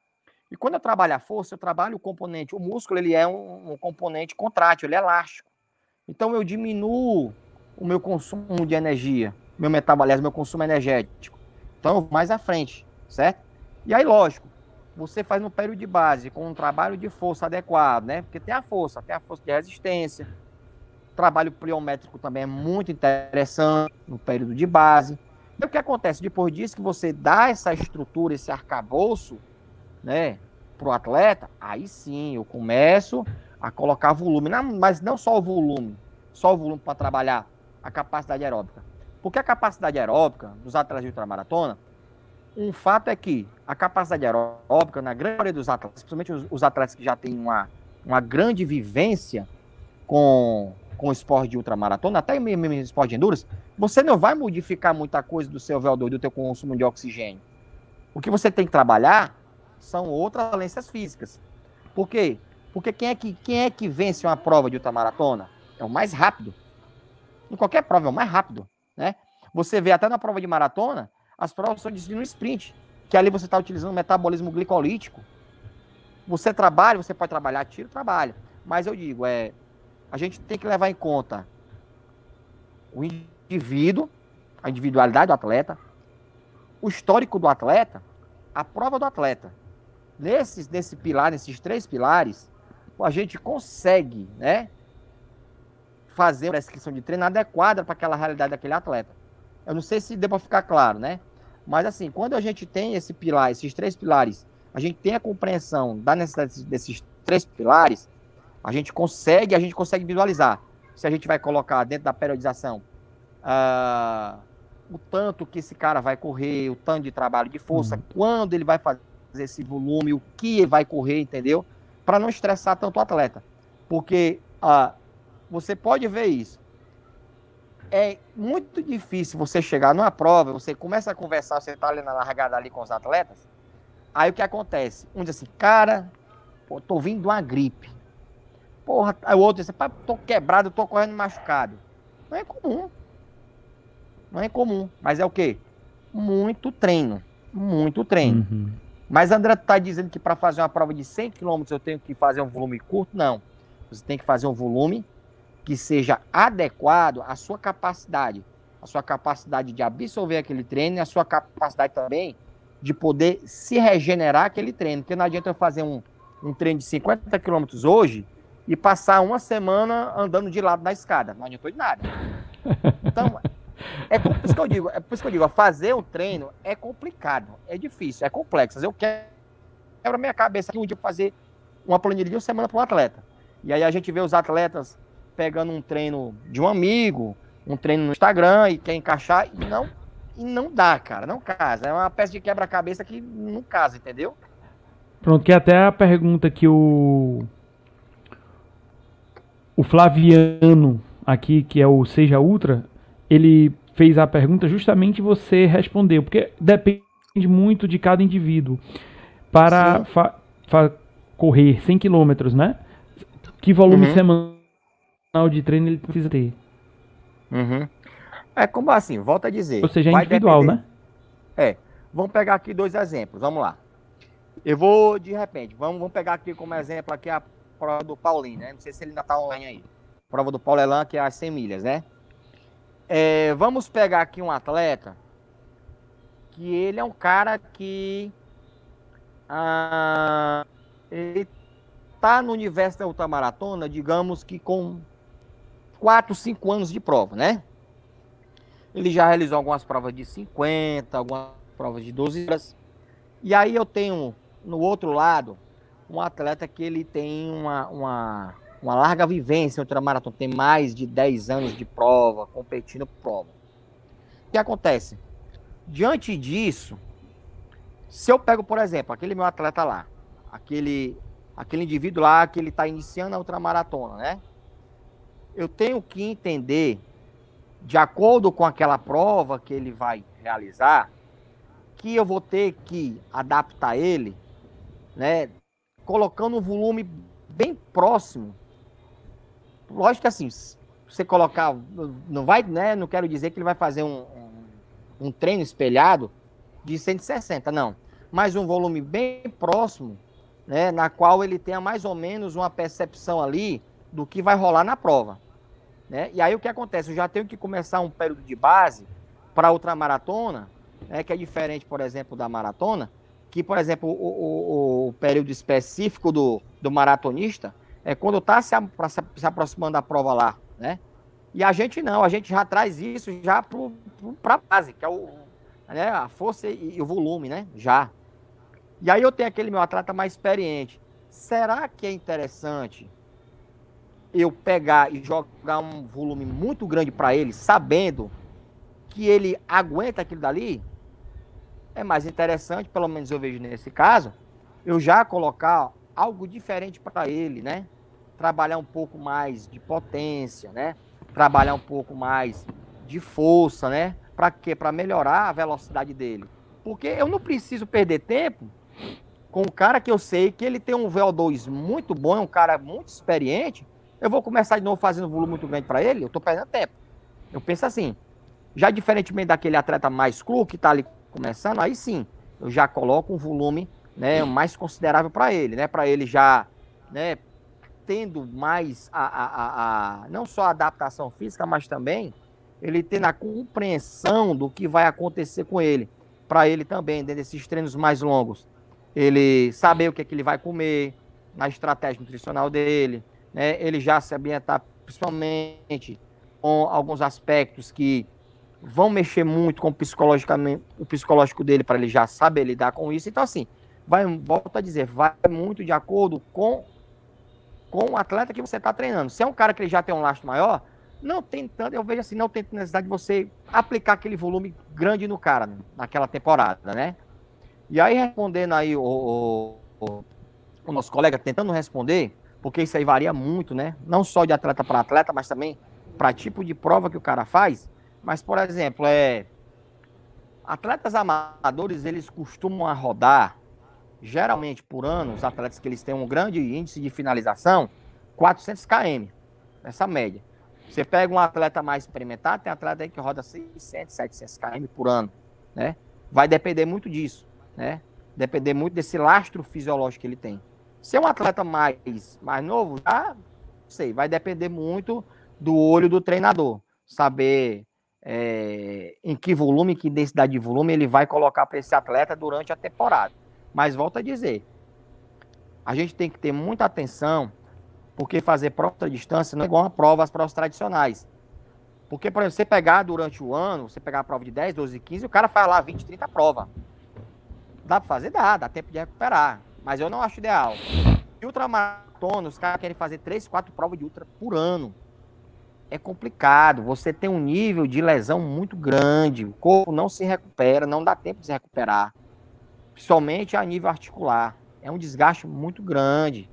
E quando eu trabalho a força, eu trabalho o componente, o músculo, ele é um, um componente contrátil, ele é elástico. Então eu diminuo o meu consumo de energia, meu metabolismo, meu consumo energético. Então, mais à frente, certo? E aí, lógico, você faz no período de base, com um trabalho de força adequado, né? Porque tem a força, tem a força de resistência. O trabalho pliométrico também é muito interessante no período de base. E o que acontece depois disso, que você dá essa estrutura, esse arcabouço, né, para o atleta, aí sim eu começo a colocar volume, mas não só o volume, só o volume para trabalhar a capacidade aeróbica. Porque a capacidade aeróbica dos atletas de ultramaratona, um fato é que a capacidade aeróbica, na grande maioria dos atletas, principalmente os, os atletas que já têm uma, uma grande vivência com, com esporte de ultramaratona, até mesmo esporte de endurance, você não vai modificar muita coisa do seu VO2, do teu consumo de oxigênio. O que você tem que trabalhar são outras valências físicas. Por quê? Porque quem é que, quem é que vence uma prova de ultramaratona? É o mais rápido. Em qualquer prova, é o mais rápido. Né? Você vê até na prova de maratona, as provas são de no sprint, que ali você está utilizando metabolismo glicolítico. Você trabalha, você pode trabalhar tiro, trabalha. Mas eu digo, é, a gente tem que levar em conta o indivíduo, a individualidade do atleta, o histórico do atleta, a prova do atleta. Nesses, nesse pilar, nesses três pilares, a gente consegue, né, fazer uma prescrição de treino adequada para aquela realidade daquele atleta. Eu não sei se deu para ficar claro, né? Mas assim, quando a gente tem esse pilar, esses três pilares, a gente tem a compreensão da necessidade desses três pilares, a gente consegue, a gente consegue visualizar se a gente vai colocar dentro da periodização uh, o tanto que esse cara vai correr, o tanto de trabalho de força, uhum. quando ele vai fazer esse volume, o que ele vai correr, entendeu? Para não estressar tanto o atleta. Porque uh, você pode ver isso. É muito difícil você chegar numa prova, você começa a conversar, você está ali na largada ali com os atletas, aí o que acontece? Um diz assim, cara, pô, tô vindo de uma gripe. Porra, aí o outro diz assim, tô quebrado, tô correndo machucado. Não é comum. Não é comum. Mas é o quê? Muito treino. Muito treino. Uhum. Mas André está dizendo que para fazer uma prova de 100 km eu tenho que fazer um volume curto? Não. Você tem que fazer um volume que seja adequado à sua capacidade, a sua capacidade de absorver aquele treino e a sua capacidade também de poder se regenerar aquele treino. Porque não adianta eu fazer um, um treino de 50 km hoje e passar uma semana andando de lado na escada. Não adiantou de nada. Então, é por isso que eu digo, é por isso que eu digo, fazer o treino é complicado, é difícil, é complexo. Eu quero a minha cabeça aqui um dia fazer uma planilha de uma semana para um atleta. E aí a gente vê os atletas pegando um treino de um amigo, um treino no Instagram e quer encaixar e não e não dá, cara, não casa. É uma peça de quebra-cabeça que não casa, entendeu? Pronto, que é até a pergunta que o o Flaviano aqui, que é o Seja Ultra, ele fez a pergunta justamente você respondeu, porque depende muito de cada indivíduo. Para correr 100 km, né? Que volume uhum. semanal de treino ele precisa ter? Uhum. É como assim, volta a dizer. Ou seja, é individual, depender... né? É. Vamos pegar aqui dois exemplos, vamos lá. Eu vou, de repente, vamos, vamos pegar aqui como exemplo aqui a prova do Paulinho, né? Não sei se ele ainda tá online aí. Prova do Paulo Elan, que é as 100 milhas, né? É, vamos pegar aqui um atleta que ele é um cara que ah, ele tá no universo da ultramaratona, digamos que com 4, 5 anos de prova, né? Ele já realizou algumas provas de 50, algumas provas de 12 horas. E aí eu tenho no outro lado um atleta que ele tem uma, uma uma larga vivência em ultramaratona, tem mais de 10 anos de prova, competindo prova. O que acontece? Diante disso, se eu pego, por exemplo, aquele meu atleta lá, aquele aquele indivíduo lá que ele está iniciando a ultramaratona, né? Eu tenho que entender, de acordo com aquela prova que ele vai realizar, que eu vou ter que adaptar ele, né? Colocando um volume bem próximo. Lógico que assim, você colocar, não vai, né? Não quero dizer que ele vai fazer um, um, um treino espelhado de 160, não. Mas um volume bem próximo né, na qual ele tenha mais ou menos uma percepção ali do que vai rolar na prova. Né? E aí o que acontece? Eu já tenho que começar um período de base para outra maratona, né, que é diferente, por exemplo, da maratona, que, por exemplo, o, o, o período específico do, do maratonista é quando está se, se, aproximando da prova lá, né? E a gente não, a gente já traz isso já para a base, que é o, né, a força e, e o volume, né? Já. E aí eu tenho aquele meu atleta mais experiente. Será que é interessante eu pegar e jogar um volume muito grande para ele, sabendo que ele aguenta aquilo dali? É mais interessante, pelo menos eu vejo nesse caso, eu já colocar algo diferente para ele, né? Trabalhar um pouco mais de potência, né? Trabalhar um pouco mais de força, né? Para quê? Para melhorar a velocidade dele. Porque eu não preciso perder tempo com um cara que eu sei que ele tem um VO2 muito bom, é um cara muito experiente, eu vou começar de novo fazendo um volume muito grande para ele, eu estou perdendo tempo. Eu penso assim, já diferentemente daquele atleta mais cru que está ali começando, aí sim, eu já coloco um volume né, mais considerável para ele, né, para ele já né, tendo mais a, a, a, a, não só a adaptação física, mas também ele tendo a compreensão do que vai acontecer com ele, para ele também, dentro desses treinos mais longos, ele saber o que, é que ele vai comer, na estratégia nutricional dele, né? ele já se ambientar principalmente com alguns aspectos que vão mexer muito com o, psicologicamente, o psicológico dele para ele já saber lidar com isso. Então, assim, vai, volto a dizer, vai muito de acordo com, com o atleta que você está treinando. Se é um cara que ele já tem um lastro maior, não tem tanto, eu vejo assim, não tem necessidade de você aplicar aquele volume grande no cara, naquela temporada, né? E aí, respondendo aí o, o, o nosso colega, tentando responder, porque isso aí varia muito, né? Não só de atleta para atleta, mas também para tipo de prova que o cara faz. Mas, por exemplo, é atletas amadores, eles costumam rodar, geralmente por ano, os atletas que eles têm um grande índice de finalização, 400 km, essa média. Você pega um atleta mais experimentado, tem atleta aí que roda 600, 700 km por ano, né? Vai depender muito disso né? Depender muito desse lastro fisiológico que ele tem. Se é um atleta mais, mais novo, já sei, vai depender muito do olho do treinador. Saber é, em que volume, que densidade de volume ele vai colocar para esse atleta durante a temporada. Mas volto a dizer, a gente tem que ter muita atenção, porque fazer prova à distância não é igual a prova às provas tradicionais. Porque, por exemplo, você pegar durante o ano, você pegar a prova de 10, 12, 15, o cara faz lá 20, 30 provas. Dá pra fazer? Dá, dá tempo de recuperar. Mas eu não acho ideal. E ultramaratona, os caras querem fazer 3, 4 provas de ultra por ano. É complicado. Você tem um nível de lesão muito grande. O corpo não se recupera, não dá tempo de se recuperar. Principalmente a nível articular. É um desgaste muito grande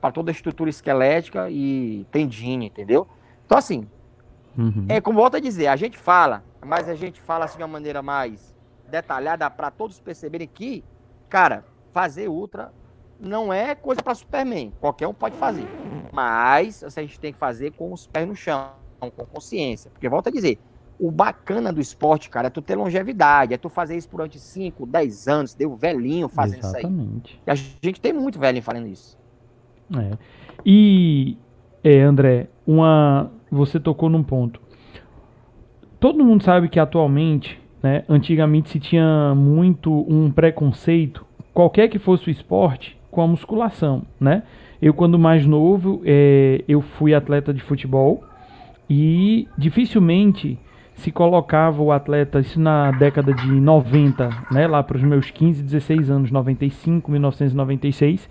para toda a estrutura esquelética e tendina, entendeu? Então, assim, uhum. é como volta a dizer, a gente fala, mas a gente fala assim de uma maneira mais detalhada para todos perceberem que, cara, fazer ultra não é coisa para Superman. Qualquer um pode fazer. Mas a gente tem que fazer com os pés no chão, com consciência. Porque, volta a dizer, o bacana do esporte, cara, é tu ter longevidade, é tu fazer isso durante 5, 10 anos, deu velhinho fazendo Exatamente. isso aí. E a gente tem muito velhinho fazendo isso. É. E, é, André, uma, você tocou num ponto. Todo mundo sabe que atualmente né? Antigamente se tinha muito um preconceito, qualquer que fosse o esporte, com a musculação. Né? Eu, quando mais novo, é, eu fui atleta de futebol e dificilmente se colocava o atleta, isso na década de 90, né, lá para os meus 15, 16 anos, 95, 1996,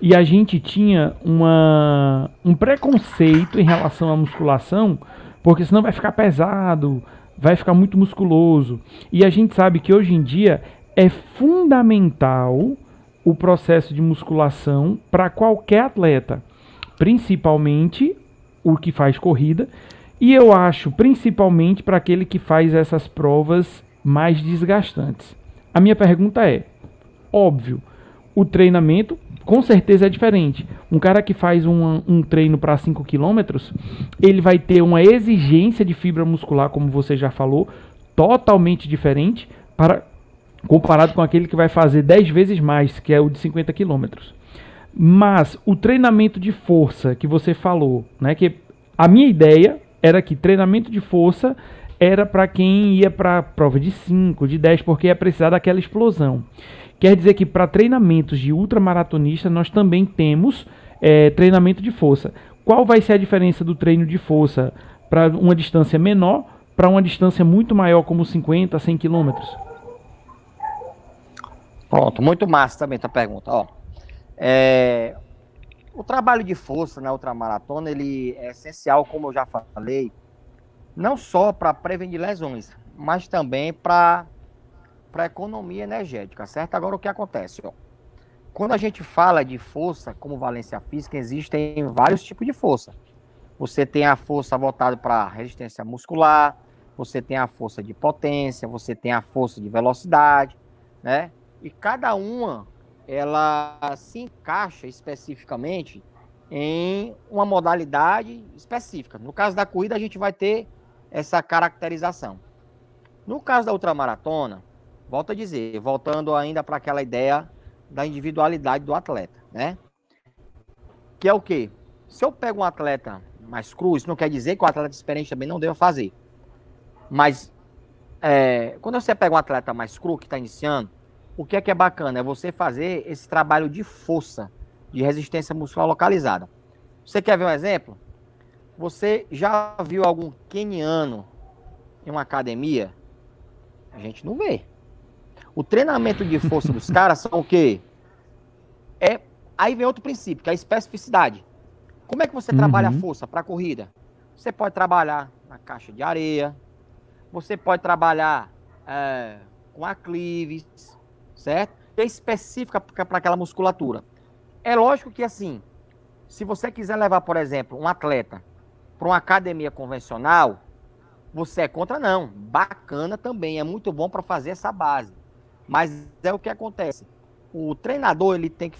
e a gente tinha uma, um preconceito em relação à musculação, porque senão vai ficar pesado, vai ficar muito musculoso. E a gente sabe que hoje em dia é fundamental o processo de musculação para qualquer atleta, principalmente o que faz corrida, e eu acho principalmente para aquele que faz essas provas mais desgastantes. A minha pergunta é: óbvio, o treinamento com certeza é diferente. Um cara que faz um, um treino para 5 km, ele vai ter uma exigência de fibra muscular, como você já falou, totalmente diferente para comparado com aquele que vai fazer 10 vezes mais, que é o de 50 km. Mas o treinamento de força que você falou, né, que a minha ideia era que treinamento de força era para quem ia para prova de 5, de 10, porque ia precisar daquela explosão. Quer dizer que para treinamentos de ultramaratonista nós também temos é, treinamento de força. Qual vai ser a diferença do treino de força para uma distância menor para uma distância muito maior, como 50, 100 quilômetros? Pronto, muito massa também tua pergunta. Ó, é, o trabalho de força na ultramaratona ele é essencial, como eu já falei, não só para prevenir lesões, mas também para para economia energética, certo? Agora o que acontece, ó? Quando a gente fala de força como valência física, existem vários tipos de força. Você tem a força voltada para resistência muscular, você tem a força de potência, você tem a força de velocidade, né? E cada uma ela se encaixa especificamente em uma modalidade específica. No caso da corrida, a gente vai ter essa caracterização. No caso da ultramaratona, volto a dizer, voltando ainda para aquela ideia da individualidade do atleta, né? Que é o quê? Se eu pego um atleta mais cru, isso não quer dizer que o atleta experiente também não deva fazer. Mas é, quando você pega um atleta mais cru que está iniciando, o que é que é bacana? É você fazer esse trabalho de força, de resistência muscular localizada. Você quer ver um exemplo? Você já viu algum keniano em uma academia? A gente não vê. O treinamento de força dos caras são o quê? É, aí vem outro princípio, que é a especificidade. Como é que você uhum. trabalha a força para a corrida? Você pode trabalhar na caixa de areia, você pode trabalhar é, com aclives, certo? É específica para aquela musculatura. É lógico que assim, se você quiser levar, por exemplo, um atleta para uma academia convencional, você é contra não. Bacana também, é muito bom para fazer essa base. Mas é o que acontece. O treinador ele tem que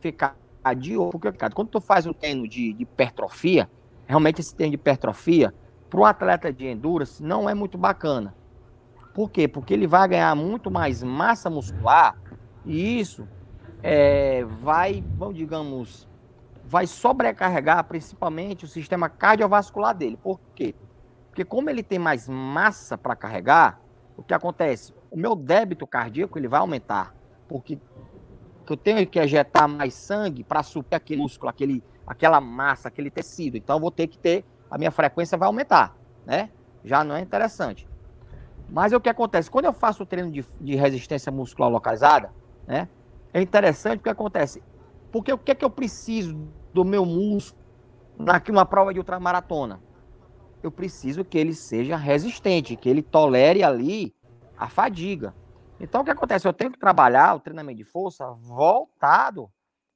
ficar de olho, porque quando tu faz o treino de, de hipertrofia, realmente esse treino de hipertrofia, para um atleta de endurance não é muito bacana. Por quê? Porque ele vai ganhar muito mais massa muscular e isso é, vai, vamos digamos, vai sobrecarregar principalmente o sistema cardiovascular dele. Por quê? Porque como ele tem mais massa para carregar, o que acontece? O meu débito cardíaco ele vai aumentar, porque eu tenho que ejetar mais sangue para suprir aquele músculo, aquele, aquela massa, aquele tecido. Então eu vou ter que ter, a minha frequência vai aumentar, né? Já não é interessante. Mas é o que acontece? Quando eu faço o treino de, de resistência muscular localizada, né? É interessante o que acontece. Porque o que é que eu preciso do meu músculo numa prova de ultramaratona? Eu preciso que ele seja resistente, que ele tolere ali a fadiga. Então o que acontece? Eu tenho que trabalhar o treinamento de força voltado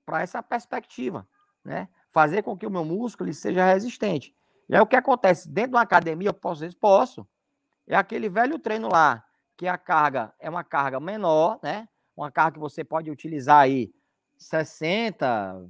para essa perspectiva, né? Fazer com que o meu músculo seja resistente. E aí o que acontece? Dentro de uma academia, eu posso, posso é aquele velho treino lá, que a carga é uma carga menor, né? Uma carga que você pode utilizar aí 60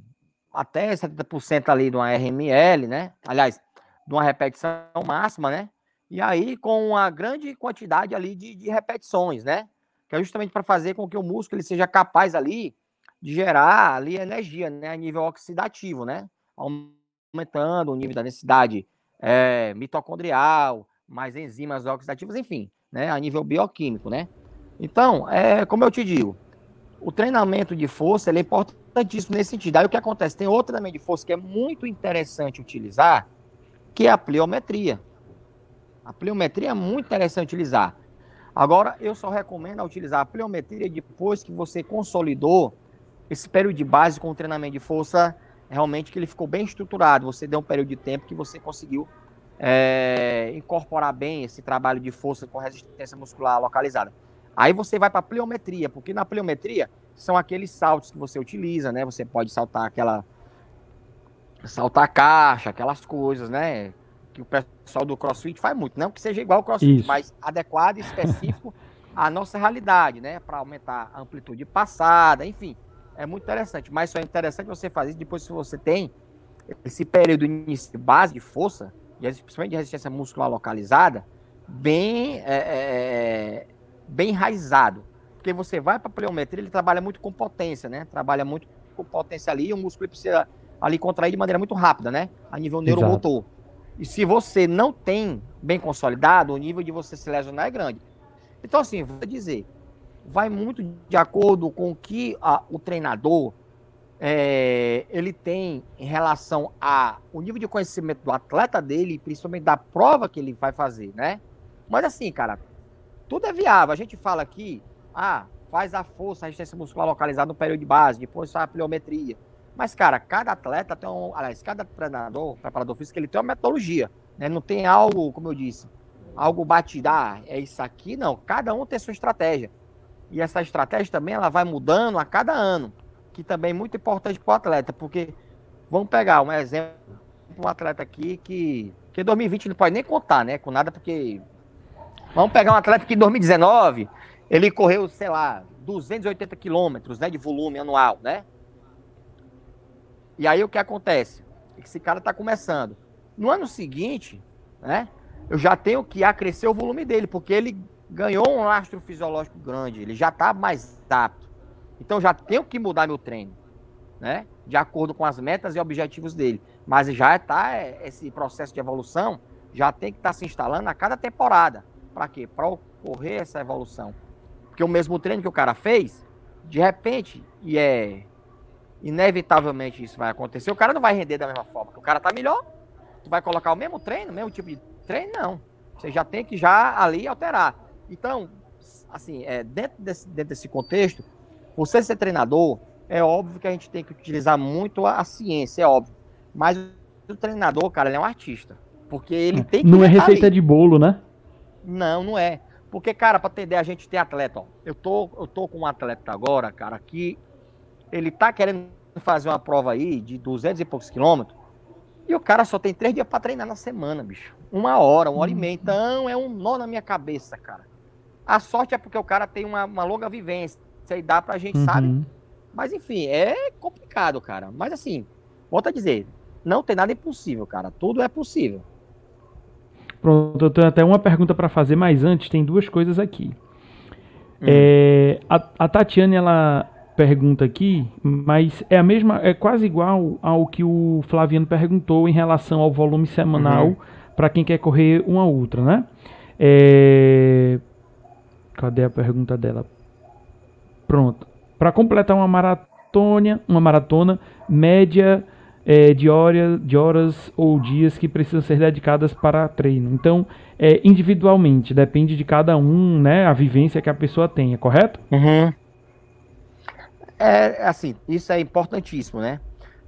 até 70% ali de uma RML, né? Aliás, de uma repetição máxima, né? E aí com uma grande quantidade ali de, de repetições, né? Que é justamente para fazer com que o músculo ele seja capaz ali de gerar ali energia, né? A nível oxidativo, né? Aumentando o nível da densidade é, mitocondrial, mais enzimas oxidativas, enfim, né, a nível bioquímico, né? Então, é, como eu te digo, o treinamento de força é importantíssimo nesse sentido. Aí o que acontece? Tem outro treinamento de força que é muito interessante utilizar, que é a pliometria. A pliometria é muito interessante utilizar. Agora, eu só recomendo utilizar a pliometria depois que você consolidou esse período de base com o treinamento de força, realmente que ele ficou bem estruturado. Você deu um período de tempo que você conseguiu é, incorporar bem esse trabalho de força com resistência muscular localizada. Aí você vai para pliometria, porque na pliometria são aqueles saltos que você utiliza, né? Você pode saltar aquela saltar a caixa, aquelas coisas, né? Que o pessoal do CrossFit faz muito, não que seja igual ao CrossFit, Isso. mas adequado e específico à nossa realidade, né? Para aumentar a amplitude passada, enfim, é muito interessante. Mas só é interessante você fazer isso depois se você tem esse período de base de força, principalmente de resistência muscular localizada, bem, é, é, bem enraizado. Porque você vai para a pliometria, ele trabalha muito com potência, né? Trabalha muito com potência ali, e o músculo precisa ali contrair de maneira muito rápida, né? A nível neuromotor. E se você não tem bem consolidado, o nível de você se lesionar é grande. Então, assim, vou dizer, vai muito de acordo com o que a, o treinador é, ele tem em relação a nível de conhecimento do atleta dele, principalmente da prova que ele vai fazer, né? Mas assim, cara, tudo é viável. A gente fala aqui, ah, faz a força, a resistência muscular localizada no período de base, depois a pliometria. Mas, cara, cada atleta tem um. Aliás, cada treinador, preparador físico, ele tem uma metodologia. Né? Não tem algo, como eu disse, algo batidar, é isso aqui, não. Cada um tem sua estratégia. E essa estratégia também ela vai mudando a cada ano que também é muito importante para o atleta, porque vamos pegar um exemplo, um atleta aqui que, que 2020 não pode nem contar, né, com nada, porque vamos pegar um atleta que em 2019 ele correu, sei lá, 280 quilômetros, né, de volume anual, né? E aí o que acontece? Esse cara está começando. No ano seguinte, né, eu já tenho que acrescer o volume dele, porque ele ganhou um lastro fisiológico grande, ele já está mais apto. Então já tenho que mudar meu treino, né? De acordo com as metas e objetivos dele. Mas já está é, esse processo de evolução já tem que estar tá se instalando a cada temporada. Para quê? Para ocorrer essa evolução. Porque o mesmo treino que o cara fez, de repente, e é inevitavelmente isso vai acontecer, o cara não vai render da mesma forma. O cara tá melhor, tu vai colocar o mesmo treino, o mesmo tipo de treino, não. Você já tem que já ali alterar. Então, assim, é, dentro, desse, dentro desse contexto, você ser treinador, é óbvio que a gente tem que utilizar muito a, a ciência, é óbvio. Mas o treinador, cara, ele é um artista. Porque ele tem que. Não é receita ali. de bolo, né? Não, não é. Porque, cara, pra entender, a gente tem atleta, ó. Eu tô, eu tô com um atleta agora, cara, que ele tá querendo fazer uma prova aí de 200 e poucos quilômetros. E o cara só tem três dias pra treinar na semana, bicho. Uma hora, uma hora uhum. e meia. Então é um nó na minha cabeça, cara. A sorte é porque o cara tem uma, uma longa vivência isso aí dá pra gente, uhum. sabe? Mas enfim, é complicado, cara. Mas assim, volta a dizer, não tem nada impossível, cara. Tudo é possível. Pronto, eu tenho até uma pergunta para fazer, mas antes tem duas coisas aqui. Hum. É, a, a Tatiane, ela pergunta aqui, mas é a mesma, é quase igual ao que o Flaviano perguntou em relação ao volume semanal uhum. para quem quer correr uma ultra, né? É, cadê a pergunta dela? Pronto. Para completar uma maratona, uma maratona média é, de, hora, de horas ou dias que precisam ser dedicadas para treino. Então, é, individualmente, depende de cada um, né? A vivência que a pessoa tenha, correto? Uhum. É assim, isso é importantíssimo, né?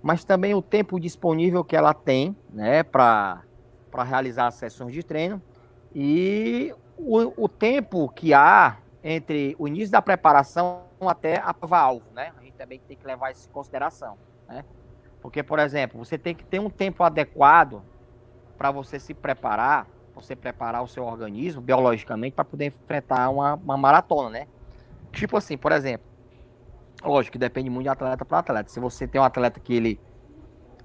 Mas também o tempo disponível que ela tem, né, para realizar as sessões de treino e o, o tempo que há entre o início da preparação até a prova-alvo, né? A gente também tem que levar isso em consideração, né? Porque, por exemplo, você tem que ter um tempo adequado para você se preparar, você preparar o seu organismo biologicamente para poder enfrentar uma, uma maratona, né? Tipo assim, por exemplo, lógico que depende muito de atleta para atleta. Se você tem um atleta que ele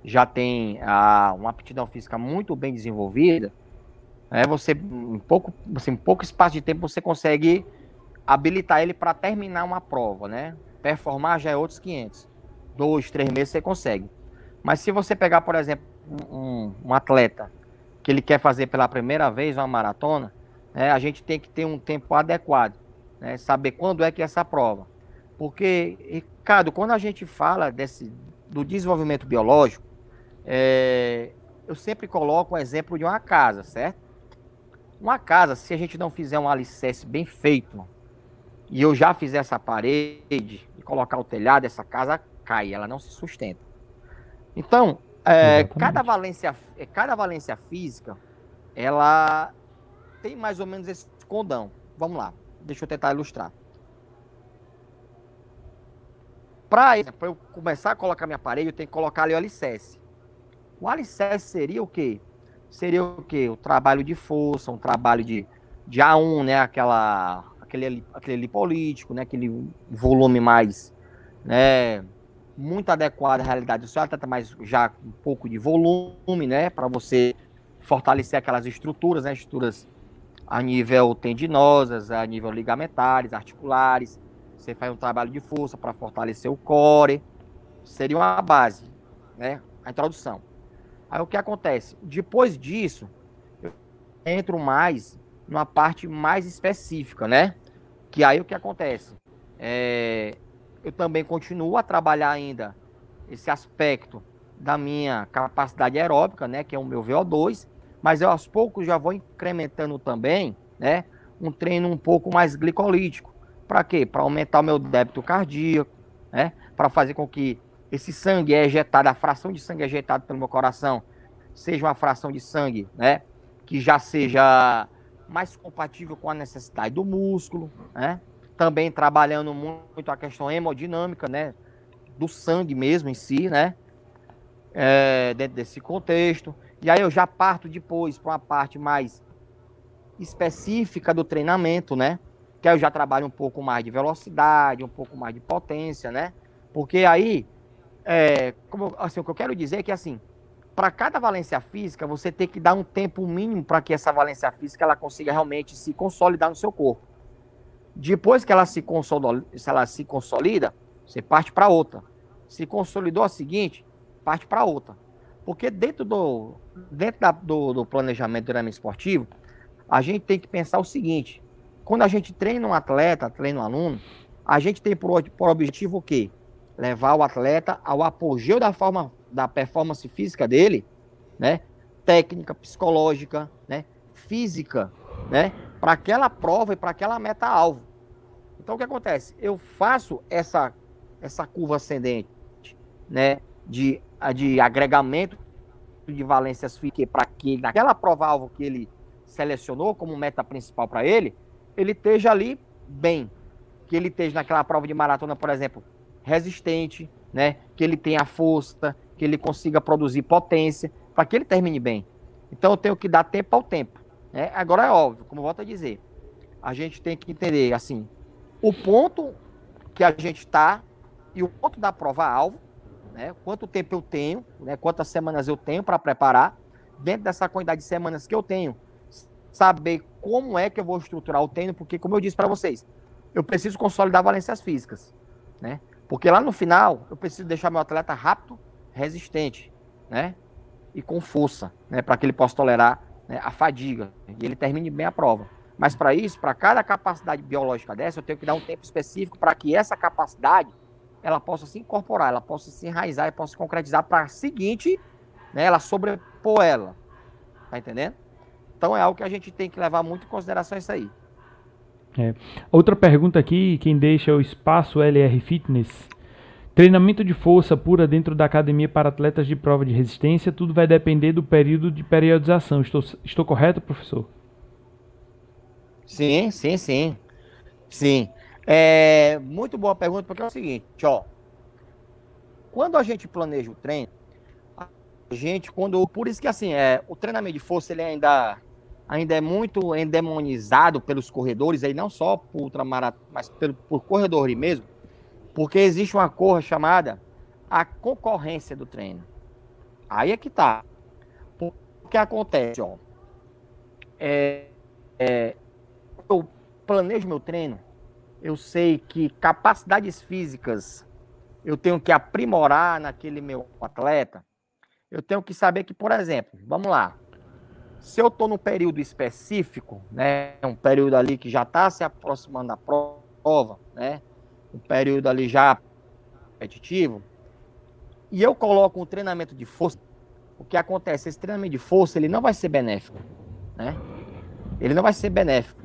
já tem a, uma aptidão física muito bem desenvolvida, né, você em pouco, assim, em pouco espaço de tempo você consegue habilitar ele para terminar uma prova, né? Performar já é outros 500. Dois, três meses você consegue. Mas se você pegar, por exemplo, um, um atleta que ele quer fazer pela primeira vez uma maratona, né, a gente tem que ter um tempo adequado, né, saber quando é que é essa prova. Porque, Ricardo, quando a gente fala desse, do desenvolvimento biológico, é, eu sempre coloco o exemplo de uma casa, certo? Uma casa, se a gente não fizer um alicerce bem feito, e eu já fizer essa parede e colocar o telhado, essa casa cai, ela não se sustenta. Então, é, cada, valência, é, cada valência física, ela tem mais ou menos esse condão. Vamos lá. Deixa eu tentar ilustrar. Para eu começar a colocar minha parede, eu tenho que colocar ali o alicerce. O alicerce seria o quê? Seria o quê? O trabalho de força, um trabalho de, de A1, né? Aquela, aquele, aquele ali político, né? Aquele volume mais, né? Muito adequado à realidade do seu atleta, mas já um pouco de volume, né? Para você fortalecer aquelas estruturas, né? Estruturas a nível tendinosas, a nível ligamentares, articulares. Você faz um trabalho de força para fortalecer o core. Seria uma base, né? A introdução. Aí o que acontece? Depois disso, eu entro mais numa parte mais específica, né? Que aí o que acontece? É, eu também continuo a trabalhar ainda esse aspecto da minha capacidade aeróbica, né? Que é o meu VO2 mas eu aos poucos já vou incrementando também, né, um treino um pouco mais glicolítico. Para quê? Para aumentar o meu débito cardíaco, né, para fazer com que esse sangue é ejetado, a fração de sangue ejetado pelo meu coração, seja uma fração de sangue, né, que já seja mais compatível com a necessidade do músculo, né? Também trabalhando muito a questão hemodinâmica, né, do sangue mesmo em si, né? É, dentro desse contexto. E aí eu já parto depois para uma parte mais específica do treinamento, né? Que aí eu já trabalho um pouco mais de velocidade, um pouco mais de potência, né? Porque aí, é, como, assim, o que eu quero dizer é que assim, para cada valência física, você tem que dar um tempo mínimo para que essa valência física ela consiga realmente se consolidar no seu corpo. Depois que ela se consolida, se ela se consolida, você parte para outra. Se consolidou a seguinte, parte para outra. Porque dentro do, dentro da, do, do planejamento do esportivo, a gente tem que pensar o seguinte: quando a gente treina um atleta, treina um aluno, a gente tem por, por objetivo o quê? Levar o atleta ao apogeu da forma da performance física dele, né? Técnica, psicológica, né? Física, né? Para aquela prova e para aquela meta alvo. Então o que acontece? Eu faço essa essa curva ascendente, né? De de agregamento de valências fique para que naquela prova-alvo que ele selecionou como meta principal para ele, ele esteja ali bem. Que ele esteja naquela prova de maratona, por exemplo, resistente, né? Que ele tenha força, que ele consiga produzir potência, para que ele termine bem. Então eu tenho que dar tempo ao tempo. Né? Agora é óbvio, como volto a dizer, a gente tem que entender assim o ponto que a gente está e o ponto da prova-alvo né? Quanto tempo eu tenho, né? Quantas semanas eu tenho para preparar dentro dessa quantidade de semanas que eu tenho, saber como é que eu vou estruturar o treino, porque como eu disse para vocês, eu preciso consolidar valências físicas, né? Porque lá no final eu preciso deixar meu atleta rápido, resistente, né? E com força, né? Para que ele possa tolerar né, a fadiga e ele termine bem a prova. Mas para isso, para cada capacidade biológica dessa, eu tenho que dar um tempo específico para que essa capacidade ela possa se incorporar, ela possa se enraizar e possa se concretizar para a seguinte, né, ela sobrepor ela. Tá entendendo? Então é algo que a gente tem que levar muito em consideração isso aí. É. Outra pergunta aqui, quem deixa o espaço LR Fitness. Treinamento de força pura dentro da academia para atletas de prova de resistência, tudo vai depender do período de periodização. Estou, estou correto, professor? Sim, sim, sim. Sim. É muito boa pergunta, porque é o seguinte, ó. Quando a gente planeja o treino, a gente, quando. Por isso que assim, é, o treinamento de força ele ainda, ainda é muito endemonizado pelos corredores, aí não só por ultramaratona, mas pelo, por corredores mesmo, porque existe uma cor chamada a concorrência do treino. Aí é que tá. O que acontece, ó. É, é, eu planejo meu treino eu sei que capacidades físicas eu tenho que aprimorar naquele meu atleta, eu tenho que saber que, por exemplo, vamos lá, se eu estou num período específico, né, um período ali que já está se aproximando da prova, né, um período ali já competitivo, e eu coloco um treinamento de força, o que acontece? Esse treinamento de força ele não vai ser benéfico, né? Ele não vai ser benéfico.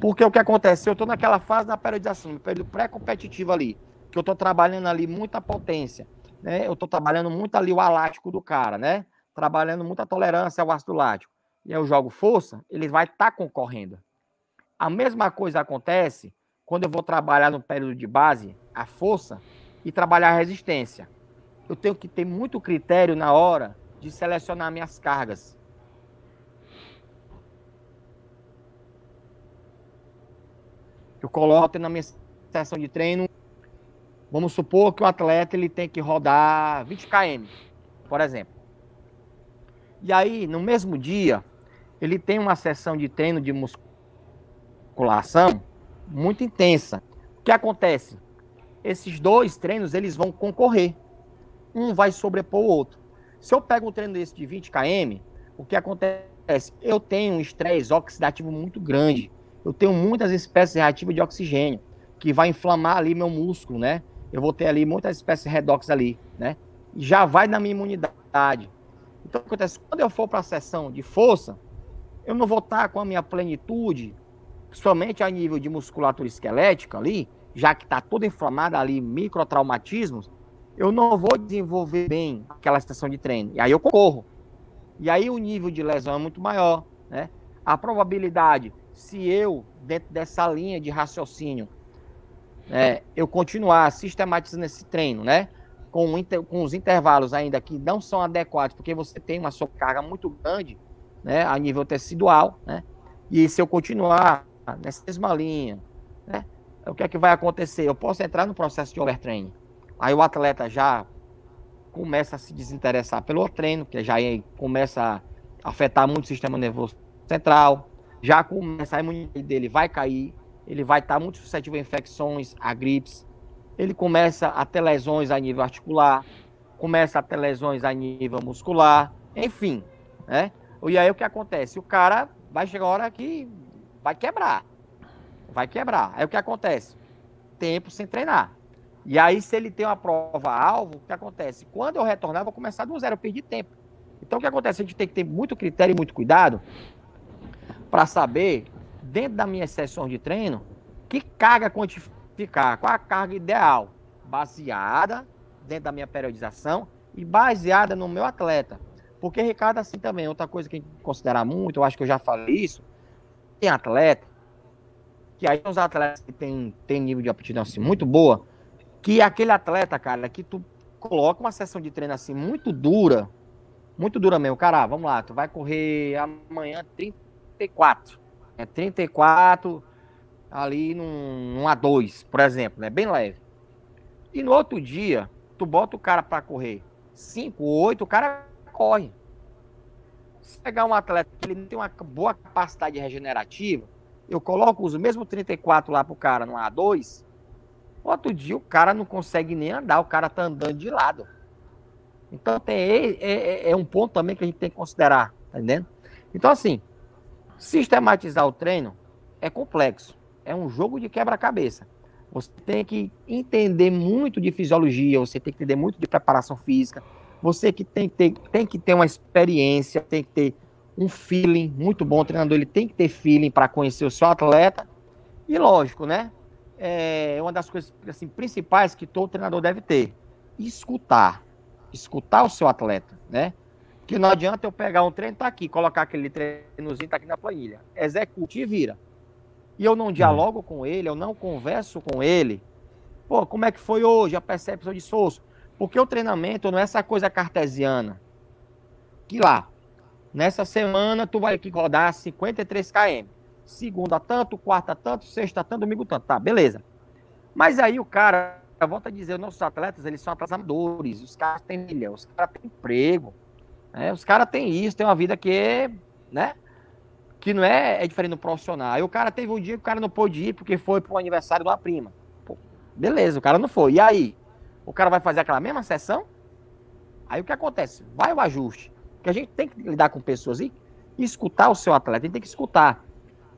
Porque o que acontece? Eu estou naquela fase da periodização, no período pré-competitivo ali, que eu estou trabalhando ali muita potência, né? Eu estou trabalhando muito ali o alático do cara, né? Trabalhando muita tolerância ao ácido lático. E eu jogo força, ele vai estar tá concorrendo. A mesma coisa acontece quando eu vou trabalhar no período de base, a força, e trabalhar a resistência. Eu tenho que ter muito critério na hora de selecionar minhas cargas. Eu coloco na minha sessão de treino, vamos supor que o atleta ele tem que rodar 20 km, por exemplo. E aí, no mesmo dia, ele tem uma sessão de treino de musculação muito intensa. O que acontece? Esses dois treinos, eles vão concorrer. Um vai sobrepor o outro. Se eu pego um treino desse de 20 km, o que acontece? Eu tenho um estresse oxidativo muito grande. Eu tenho muitas espécies reativas de oxigênio, que vai inflamar ali meu músculo, né? Eu vou ter ali muitas espécies redox ali, né? Já vai na minha imunidade. Então, o que acontece? Quando eu for para a sessão de força, eu não vou estar com a minha plenitude, somente a nível de musculatura esquelética ali, já que está toda inflamada ali, microtraumatismos, eu não vou desenvolver bem aquela estação de treino. E aí eu corro. E aí o nível de lesão é muito maior, né? A probabilidade, se eu, dentro dessa linha de raciocínio, é, eu continuar sistematizando esse treino, né? Com, inter, com os intervalos ainda que não são adequados, porque você tem uma sobrecarga muito grande, né? A nível tecidual, né? E se eu continuar nessa mesma linha, né? O que é que vai acontecer? Eu posso entrar no processo de overtraining. Aí o atleta já começa a se desinteressar pelo treino, que já começa a afetar muito o sistema nervoso central, já começa a imunidade dele vai cair, ele vai estar muito suscetível a infecções, a gripes, ele começa a ter lesões a nível articular, começa a ter lesões a nível muscular, enfim, né? E aí o que acontece? O cara vai chegar uma hora que vai quebrar. Vai quebrar. Aí o que acontece? Tempo sem treinar. E aí, se ele tem uma prova-alvo, o que acontece? Quando eu retornar, eu vou começar do zero, eu perdi tempo. Então, o que acontece? A gente tem que ter muito critério e muito cuidado para saber, dentro das minhas sessões de treino, que carga quantificar, qual a carga ideal, baseada dentro da minha periodização e baseada no meu atleta. Porque, Ricardo, assim também, outra coisa que a gente considera muito, eu acho que eu já falei isso, tem atleta, que aí os atletas que tem, tem nível de aptidão assim muito boa, que aquele atleta, cara, que tu coloca uma sessão de treino assim muito dura, muito dura mesmo. Cara, vamos lá, tu vai correr amanhã 34. É 34 ali num, num A2, por exemplo, né? Bem leve. E no outro dia, tu bota o cara para correr 5, 8, o cara corre. Se pegar um atleta que ele tem uma boa capacidade regenerativa, eu coloco os mesmos 34 lá pro cara no A2, Outro dia o cara não consegue nem andar, o cara tá andando de lado. Então tem, é, é, é um ponto também que a gente tem que considerar, tá entendendo? Então, assim, sistematizar o treino é complexo. É um jogo de quebra-cabeça. Você tem que entender muito de fisiologia, você tem que entender muito de preparação física, você que tem que ter, tem que ter uma experiência, tem que ter um feeling muito bom. O treinador ele tem que ter feeling para conhecer o seu atleta. E lógico, né? é uma das coisas assim, principais que todo treinador deve ter. Escutar. Escutar o seu atleta, né? Que não adianta eu pegar um treino, tá aqui, colocar aquele treinozinho, tá aqui na planilha. Execute e vira. E eu não dialogo com ele, eu não converso com ele. Pô, como é que foi hoje a percepção de esforço? Porque o treinamento não é essa coisa cartesiana. Que lá, nessa semana tu vai aqui rodar 53 km segunda tanto, quarta tanto, sexta tanto, domingo tanto. Tá, beleza. Mas aí o cara, volta a dizer, os nossos atletas, eles são atletas amadores, os caras têm milha, os caras têm emprego, né? os caras têm isso, têm uma vida que né? Que não é, é diferente do profissional. Aí o cara teve um dia que o cara não pôde ir porque foi pro aniversário de uma prima. Pô, beleza, o cara não foi. E aí? O cara vai fazer aquela mesma sessão? Aí o que acontece? Vai o ajuste. Porque a gente tem que lidar com pessoas e escutar o seu atleta, a gente tem que escutar.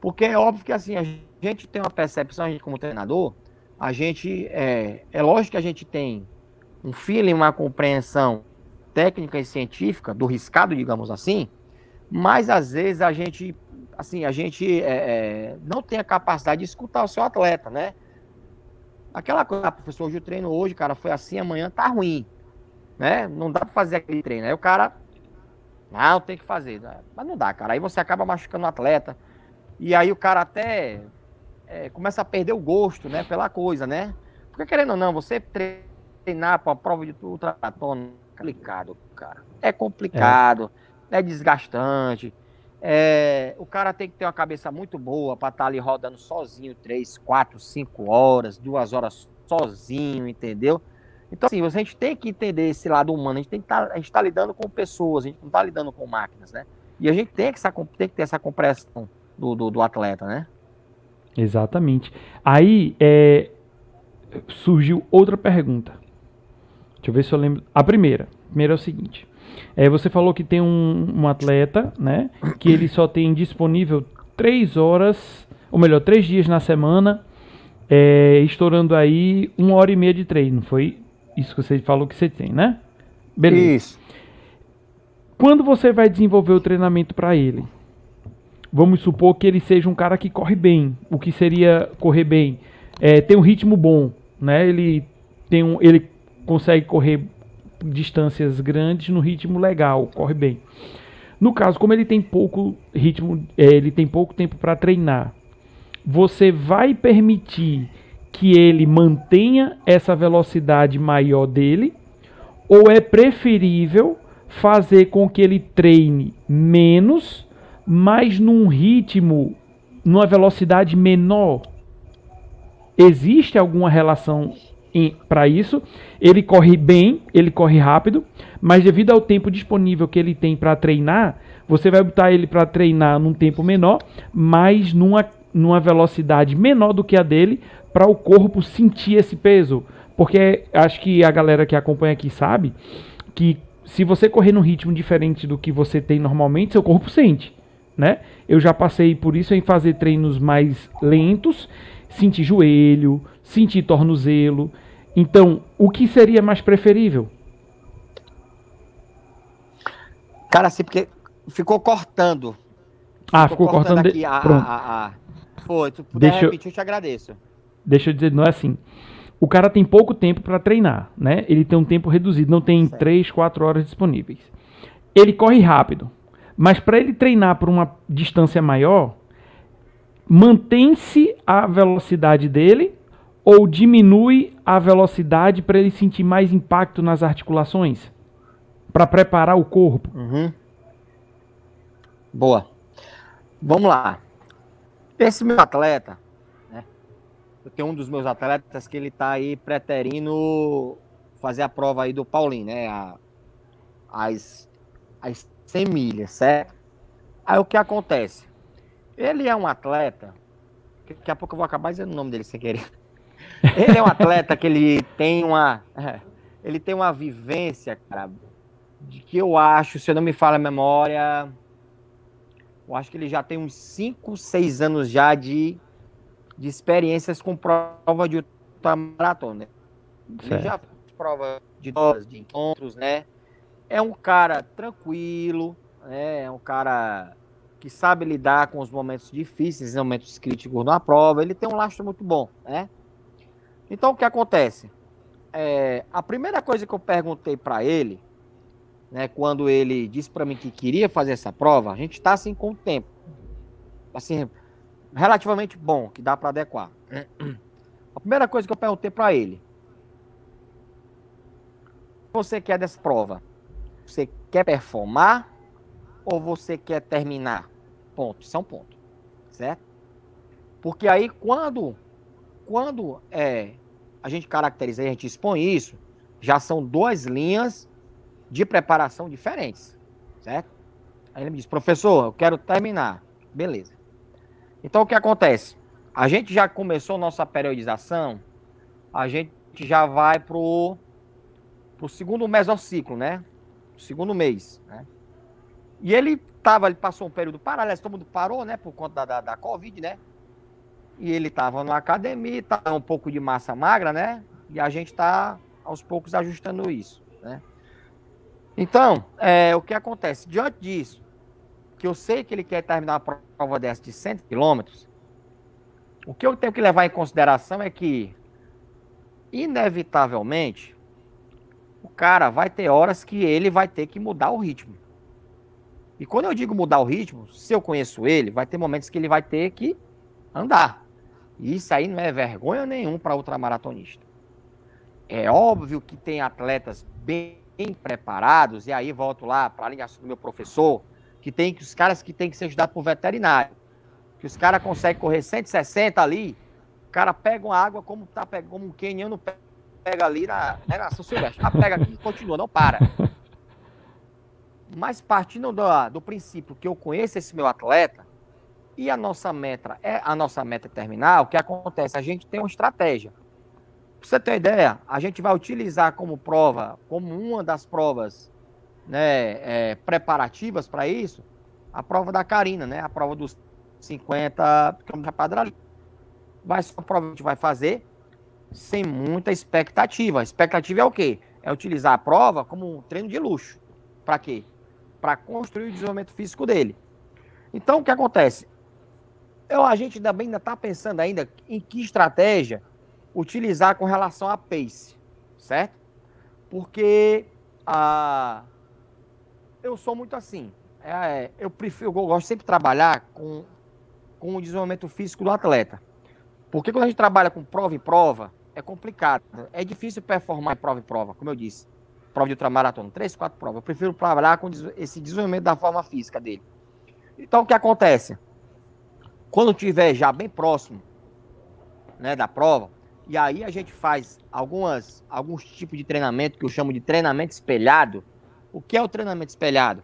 Porque é óbvio que assim, a gente tem uma percepção, a gente como treinador, a gente, é, é lógico que a gente tem um feeling, uma compreensão técnica e científica do riscado, digamos assim, mas às vezes a gente, assim, a gente é, é, não tem a capacidade de escutar o seu atleta, né? Aquela coisa, ah, professor, hoje o treino hoje, cara, foi assim, amanhã tá ruim, né? Não dá para fazer aquele treino. Aí o cara, não, tem que fazer. Mas não dá, cara. Aí você acaba machucando o atleta, E aí o cara até é, começa a perder o gosto, né, pela coisa, né? Porque querendo ou não, você treinar para a prova de ultratona é complicado, cara. É complicado, é, é desgastante. É, o cara tem que ter uma cabeça muito boa para estar tá ali rodando sozinho, três, quatro, cinco horas, duas horas sozinho, entendeu? Então, assim, a gente tem que entender esse lado humano, a gente tá, está lidando com pessoas, a gente não está lidando com máquinas, né? E a gente tem que, tem que ter essa compreensão do, do, do atleta, né? Exatamente. Aí é, surgiu outra pergunta. Deixa eu ver se eu lembro. A primeira. A primeira é o seguinte. É, você falou que tem um, um atleta, né? Que ele só tem disponível três horas, ou melhor, três dias na semana, é, estourando aí uma hora e meia de treino. Foi isso que você falou que você tem, né? Beleza. Isso. Quando você vai desenvolver o treinamento para ele? Vamos supor que ele seja um cara que corre bem. O que seria correr bem? É, tem um ritmo bom, né? Ele tem um, ele consegue correr distâncias grandes no ritmo legal, corre bem. No caso, como ele tem pouco ritmo, é, ele tem pouco tempo para treinar, você vai permitir que ele mantenha essa velocidade maior dele, ou é preferível fazer com que ele treine menos, mas num ritmo, numa velocidade menor. Existe alguma relação para isso? Ele corre bem, ele corre rápido, mas devido ao tempo disponível que ele tem para treinar, você vai botar ele para treinar num tempo menor, mas numa, numa velocidade menor do que a dele, para o corpo sentir esse peso. Porque acho que a galera que acompanha aqui sabe que se você correr num ritmo diferente do que você tem normalmente, seu corpo sente, né? Eu já passei por isso em fazer treinos mais lentos, sentir joelho, sentir tornozelo. Então, o que seria mais preferível? Cara, assim, porque ficou cortando. Ah, ficou, ficou cortando, cortando aqui. De... A, a, a, Foi, tu puder Deixa repetir, eu... eu te agradeço. Deixa eu dizer, não é assim o cara tem pouco tempo para treinar, né? Ele tem um tempo reduzido, não tem certo. 3, 4 horas disponíveis. Ele corre rápido, mas para ele treinar por uma distância maior, mantém-se a velocidade dele ou diminui a velocidade para ele sentir mais impacto nas articulações? Para preparar o corpo? Uhum. Boa. Vamos lá. Esse meu atleta, eu tenho um dos meus atletas que ele tá aí preterindo fazer a prova aí do Paulinho, né? A, as, as 100 milhas, certo? Aí o que acontece? Ele é um atleta, daqui a pouco eu vou acabar dizendo o nome dele sem querer. Ele é um atleta que ele tem uma ele tem uma vivência, cara, de que eu acho, se eu não me falo a memória, eu acho que ele já tem uns 5, 6 anos já de de experiências com prova de ultramaratona. Ele já fez prova de doses, de encontros, né? É um cara tranquilo, né? É um cara que sabe lidar com os momentos difíceis, momentos críticos na prova. Ele tem um lastro muito bom, né? Então o que acontece? É, a primeira coisa que eu perguntei para ele, né, quando ele disse para mim que queria fazer essa prova, a gente está assim com o tempo. Assim, relativamente bom, que dá para adequar. A primeira coisa que eu perguntei para ele: você quer dessa prova? Você quer performar ou você quer terminar? Ponto. Isso é um ponto, certo? Porque aí quando quando é a gente caracteriza, a gente expõe isso, já são duas linhas de preparação diferentes, certo? Aí ele me diz, professor, eu quero terminar. Beleza. Então o que acontece? A gente já começou nossa periodização, a gente já vai pro, pro segundo mesociclo, né? Segundo mês, né? E ele tava, ele passou um período paralelo, todo mundo parou, né? Por conta da, da, da Covid, né? E ele tava na academia, tá um pouco de massa magra, né? E a gente tá aos poucos ajustando isso, né? Então, é, o que acontece? Diante disso, que eu sei que ele quer terminar a prova dessa de 100 quilômetros, o que eu tenho que levar em consideração é que, inevitavelmente, o cara vai ter horas que ele vai ter que mudar o ritmo. E quando eu digo mudar o ritmo, se eu conheço ele, vai ter momentos que ele vai ter que andar. E isso aí não é vergonha nenhum para ultramaratonista. É óbvio que tem atletas bem preparados, e aí volto lá para a ligação do meu professor, que tem que os caras que tem que ser estudados por veterinário. Que os caras conseguem correr 160 ali, o cara pega uma água como tá como um queniano pega ali na, né, na São Silvestre. Ah, pega aqui e continua, não para. Mas partindo do, do princípio que eu conheço esse meu atleta, e a nossa meta é a nossa meta terminal, o que acontece? A gente tem uma estratégia. Pra você ter uma ideia, a gente vai utilizar como prova, como uma das provas né, é, preparativas para isso, a prova da Carina, né? A prova dos 50 km Padrali. Vai ser uma prova que a gente vai fazer sem muita expectativa. A expectativa é o quê? É utilizar a prova como um treino de luxo. Para quê? Para construir o desenvolvimento físico dele. Então, o que acontece? Eu, a gente ainda está pensando ainda em que estratégia utilizar com relação a pace, certo? Porque a, eu sou muito assim. É, eu prefiro, eu gosto sempre de trabalhar com, com o desenvolvimento físico do atleta. Porque quando a gente trabalha com prova e prova, é complicado. É difícil performar em prova e prova, como eu disse. Prova de ultramaratona, três, quatro provas. Eu prefiro trabalhar com esse desenvolvimento da forma física dele. Então, o que acontece? Quando tiver já bem próximo né, da prova, e aí a gente faz algumas, alguns tipos de treinamento que eu chamo de treinamento espelhado. O que é o treinamento espelhado?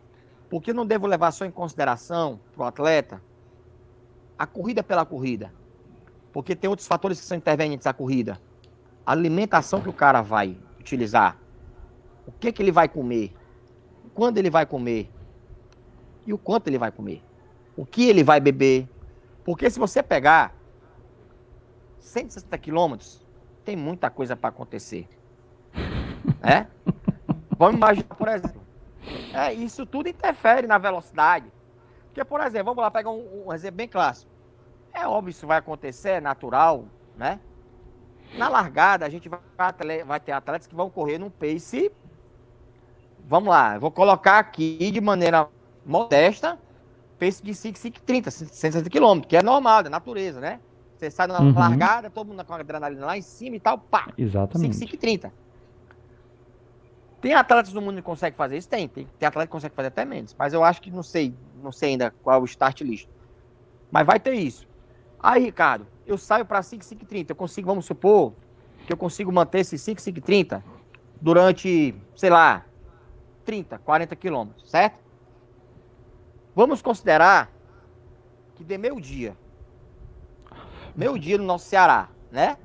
Porque eu não devo levar só em consideração para o atleta a corrida pela corrida. Porque tem outros fatores que são intervenientes à corrida. A alimentação que o cara vai utilizar. O que, que ele vai comer. Quando ele vai comer. E o quanto ele vai comer. O que ele vai beber. Porque se você pegar 160 quilômetros, tem muita coisa para acontecer. É? Vamos imaginar, por exemplo. É, isso tudo interfere na velocidade. Porque, por exemplo, vamos lá pegar um, um exemplo bem clássico. É óbvio isso vai acontecer, é natural, né? Na largada, a gente vai, vai ter atletas que vão correr num pace. Vamos lá, vou colocar aqui de maneira modesta, pace de 5, 5, 30, 160 km, que é normal, é natureza, né? Você sai na uhum. largada, todo mundo com a adrenalina lá em cima e tal, pá. Exatamente. 5, 5 30. Tem atletas no mundo que conseguem fazer isso? Tem. Tem, tem atleta que consegue fazer até menos. Mas eu acho que não sei, não sei ainda qual é o start list. Mas vai ter isso. Aí, Ricardo, eu saio para 5, 5 30. Eu consigo, vamos supor, que eu consigo manter esse 5, 5 30 durante, sei lá, 30, 40 quilômetros, certo? Vamos considerar que de meio dia meio dia no nosso Ceará, né?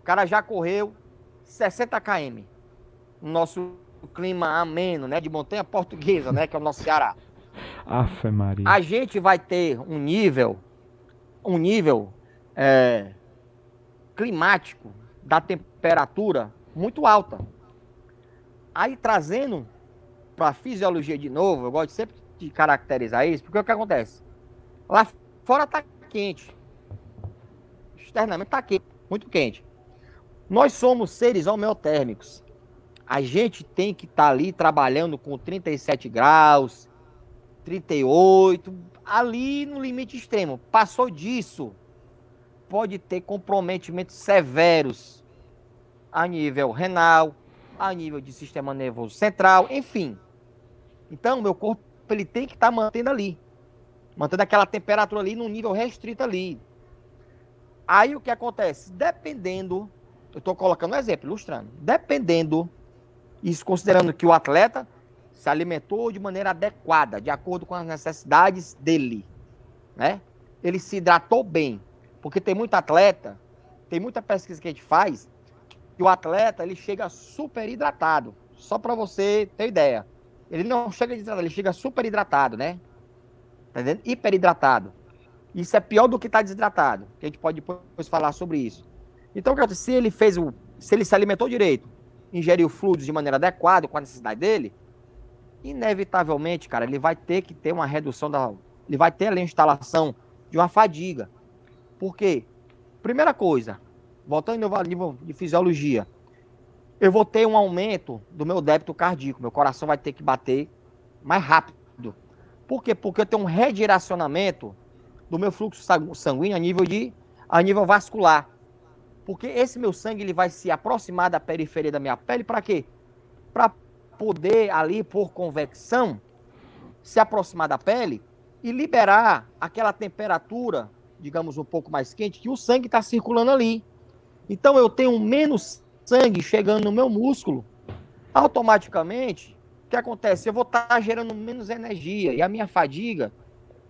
O cara já correu 60 km no nosso clima ameno, né? De montanha portuguesa, né? Que é o nosso Ceará. Afe Maria. A gente vai ter um nível, um nível é, climático da temperatura muito alta. Aí trazendo para a fisiologia de novo, eu gosto sempre de caracterizar isso, porque o que acontece? Lá fora tá quente externamente está quente, muito quente. Nós somos seres homeotérmicos. A gente tem que estar tá ali trabalhando com 37 graus, 38, ali no limite extremo. Passou disso, pode ter comprometimentos severos a nível renal, a nível de sistema nervoso central, enfim. Então, meu corpo ele tem que estar tá mantendo ali, mantendo aquela temperatura ali num nível restrito ali, Aí o que acontece? Dependendo, eu estou colocando um exemplo, ilustrando. Dependendo, isso considerando que o atleta se alimentou de maneira adequada, de acordo com as necessidades dele, né? Ele se hidratou bem, porque tem muito atleta, tem muita pesquisa que a gente faz, que o atleta ele chega super hidratado. Só para você ter ideia, ele não chega hidratado, ele chega super hidratado, né? Tá entendendo? Hiperidratado. Isso é pior do que estar tá desidratado. Que a gente pode depois falar sobre isso. Então, se ele fez o. Se ele se alimentou direito, ingeriu fluidos de maneira adequada com a necessidade dele, inevitavelmente, cara, ele vai ter que ter uma redução da. Ele vai ter a instalação de uma fadiga. Por quê? Primeira coisa, voltando no nível de fisiologia, eu vou ter um aumento do meu débito cardíaco. Meu coração vai ter que bater mais rápido. Por quê? Porque eu tenho um redirecionamento do meu fluxo sanguíneo a nível de a nível vascular. Porque esse meu sangue ele vai se aproximar da periferia da minha pele para quê? Para poder ali por convecção se aproximar da pele e liberar aquela temperatura, digamos um pouco mais quente, que o sangue está circulando ali. Então eu tenho menos sangue chegando no meu músculo. Automaticamente, o que acontece? Eu vou estar tá gerando menos energia e a minha fadiga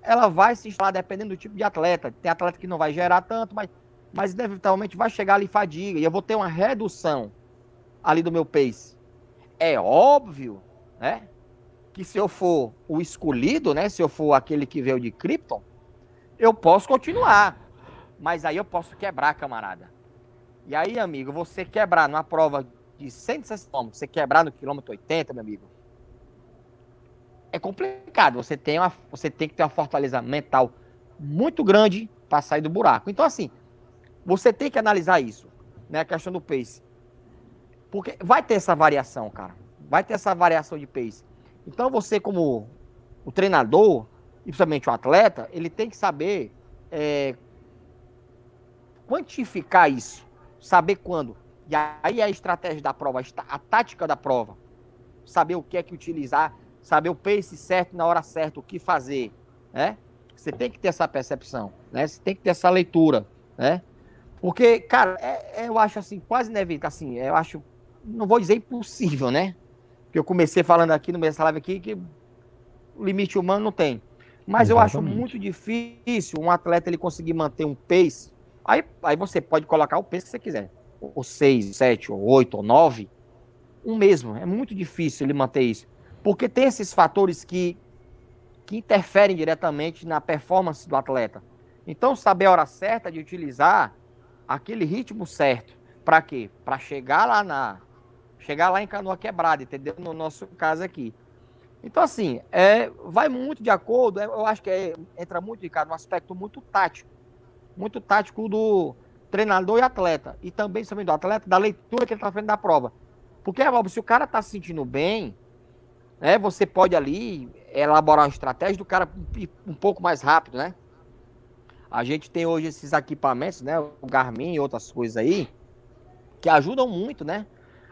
ela vai se instalar dependendo do tipo de atleta. Tem atleta que não vai gerar tanto, mas, mas inevitavelmente vai chegar ali fadiga e eu vou ter uma redução ali do meu pace. É óbvio, né? Que se eu for o escolhido, né? Se eu for aquele que veio de Krypton, eu posso continuar. Mas aí eu posso quebrar, camarada. E aí, amigo, você quebrar numa prova de 160 km, você quebrar no quilômetro 80, meu amigo, é complicado. Você tem, uma, você tem que ter uma fortaleza mental muito grande para sair do buraco. Então, assim, você tem que analisar isso, né? A questão do pace. Porque vai ter essa variação, cara. Vai ter essa variação de pace. Então, você, como o treinador, e principalmente o atleta, ele tem que saber é, quantificar isso. Saber quando. E aí a estratégia da prova, a tática da prova. Saber o que é que utilizar saber o pace certo na hora certa, o que fazer, né? Você tem que ter essa percepção, né? Você tem que ter essa leitura, né? Porque, cara, é, é, eu acho assim, quase inevitável, assim, eu acho, não vou dizer impossível, né? Porque eu comecei falando aqui no meio dessa live aqui que o limite humano não tem. Mas Exatamente. eu acho muito difícil um atleta ele conseguir manter um pace. Aí, aí você pode colocar o pace que você quiser. Ou 6, 7, ou 8, ou 9. Um mesmo. É muito difícil ele manter isso. Porque tem esses fatores que, que interferem diretamente na performance do atleta. Então, saber a hora certa de utilizar aquele ritmo certo. Para quê? Para chegar lá na. Chegar lá em canoa quebrada, entendeu? No nosso caso aqui. Então, assim, é, vai muito de acordo, é, eu acho que é, entra muito cada um aspecto muito tático. Muito tático do treinador e atleta. E também, também do atleta, da leitura que ele está fazendo da prova. Porque, se o cara está se sentindo bem, né? Você pode ali elaborar uma estratégia do cara um pouco mais rápido, né? A gente tem hoje esses equipamentos, né? O Garmin e outras coisas aí, que ajudam muito, né?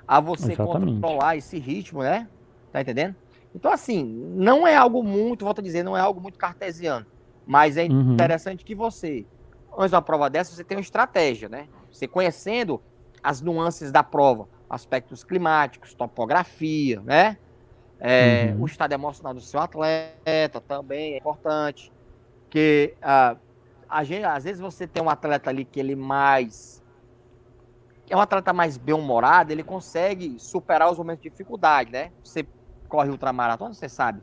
A você Exatamente. controlar esse ritmo, né? Tá entendendo? Então, assim, não é algo muito, volto a dizer, não é algo muito cartesiano. Mas é uhum. interessante que você, antes de uma prova dessa, você tem uma estratégia, né? Você conhecendo as nuances da prova, aspectos climáticos, topografia, né? É, uhum. O estado emocional do seu atleta também é importante. Que uh, a gente, às vezes você tem um atleta ali que ele mais. É um atleta mais bem-humorado, ele consegue superar os momentos de dificuldade, né? Você corre ultramaratona, você sabe.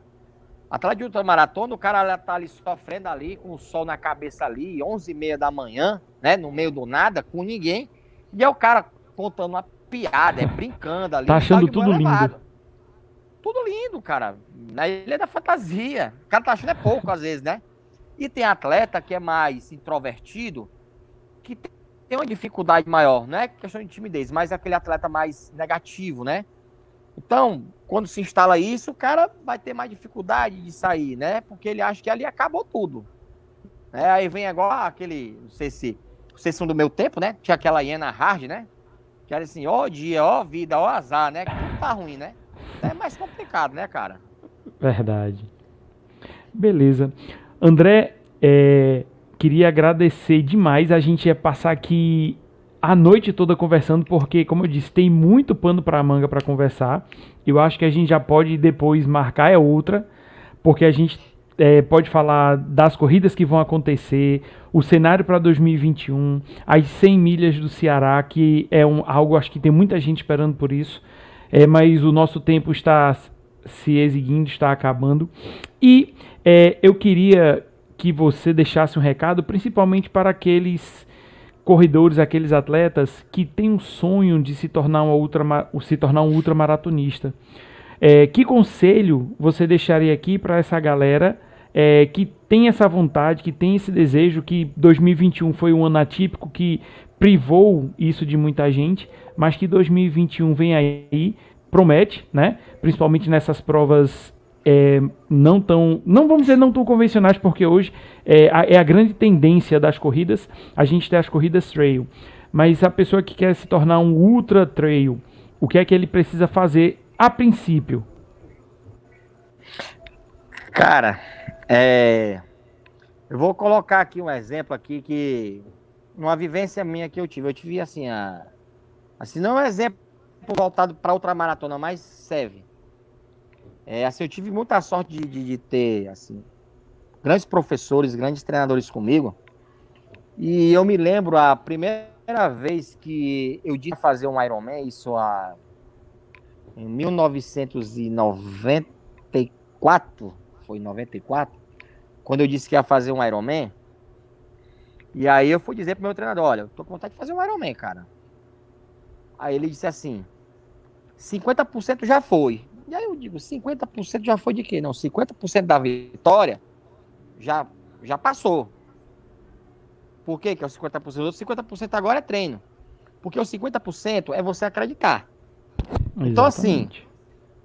Atleta de ultramaratona, o cara tá ali sofrendo ali, com o sol na cabeça ali, 11 e meia da manhã, né? No meio do nada, com ninguém. E é o cara contando uma piada, é brincando ali. Tá achando tudo lindo tudo lindo, cara. Na ilha da fantasia. O cara tá achando é pouco, às vezes, né? E tem atleta que é mais introvertido, que tem uma dificuldade maior, não é questão de timidez, mas é aquele atleta mais negativo, né? Então, quando se instala isso, o cara vai ter mais dificuldade de sair, né? Porque ele acha que ali acabou tudo. É, aí vem agora aquele, não sei se vocês são do meu tempo, né? Tinha aquela hiena hard, né? Que era assim, ó dia, ó vida, ó azar, né? Que tudo tá ruim, né? é mais complicado, né, cara? Verdade. Beleza. André, é, queria agradecer demais. A gente ia passar aqui a noite toda conversando, porque, como eu disse, tem muito pano para manga para conversar. Eu acho que a gente já pode depois marcar é outra, porque a gente é, pode falar das corridas que vão acontecer, o cenário para 2021, as 100 milhas do Ceará, que é um, algo, acho que tem muita gente esperando por isso é, mas o nosso tempo está se exiguindo, está acabando. E é, eu queria que você deixasse um recado, principalmente para aqueles corredores, aqueles atletas que têm um sonho de se tornar, uma ultra, se tornar um ultramaratonista. É, que conselho você deixaria aqui para essa galera é, que tem essa vontade, que tem esse desejo, que 2021 foi um ano atípico, que privou isso de muita gente, mas que 2021 vem aí, promete, né? Principalmente nessas provas é, não tão, não vamos dizer não tão convencionais, porque hoje é a, é a grande tendência das corridas, a gente tem as corridas trail. Mas a pessoa que quer se tornar um ultra trail, o que é que ele precisa fazer a princípio? Cara, é, eu vou colocar aqui um exemplo aqui que uma vivência minha que eu tive, eu tive assim a assim não é um exemplo voltado para outra maratona, mas serve. É, assim, eu tive muita sorte de, de, de, ter assim, grandes professores, grandes treinadores comigo. E eu me lembro a primeira vez que eu disse fazer um Ironman, isso a, em 1994, foi em 94, quando eu disse que ia fazer um Ironman. E aí eu fui dizer pro meu treinador, olha, eu tô com vontade de fazer um Ironman, cara. Aí ele disse assim, 50% já foi. E aí eu digo, 50% já foi de quê? Não, 50% da vitória já, já passou. Por quê que é o 50%? O 50% agora é treino. Porque o 50% é você acreditar. Exatamente. Então, assim,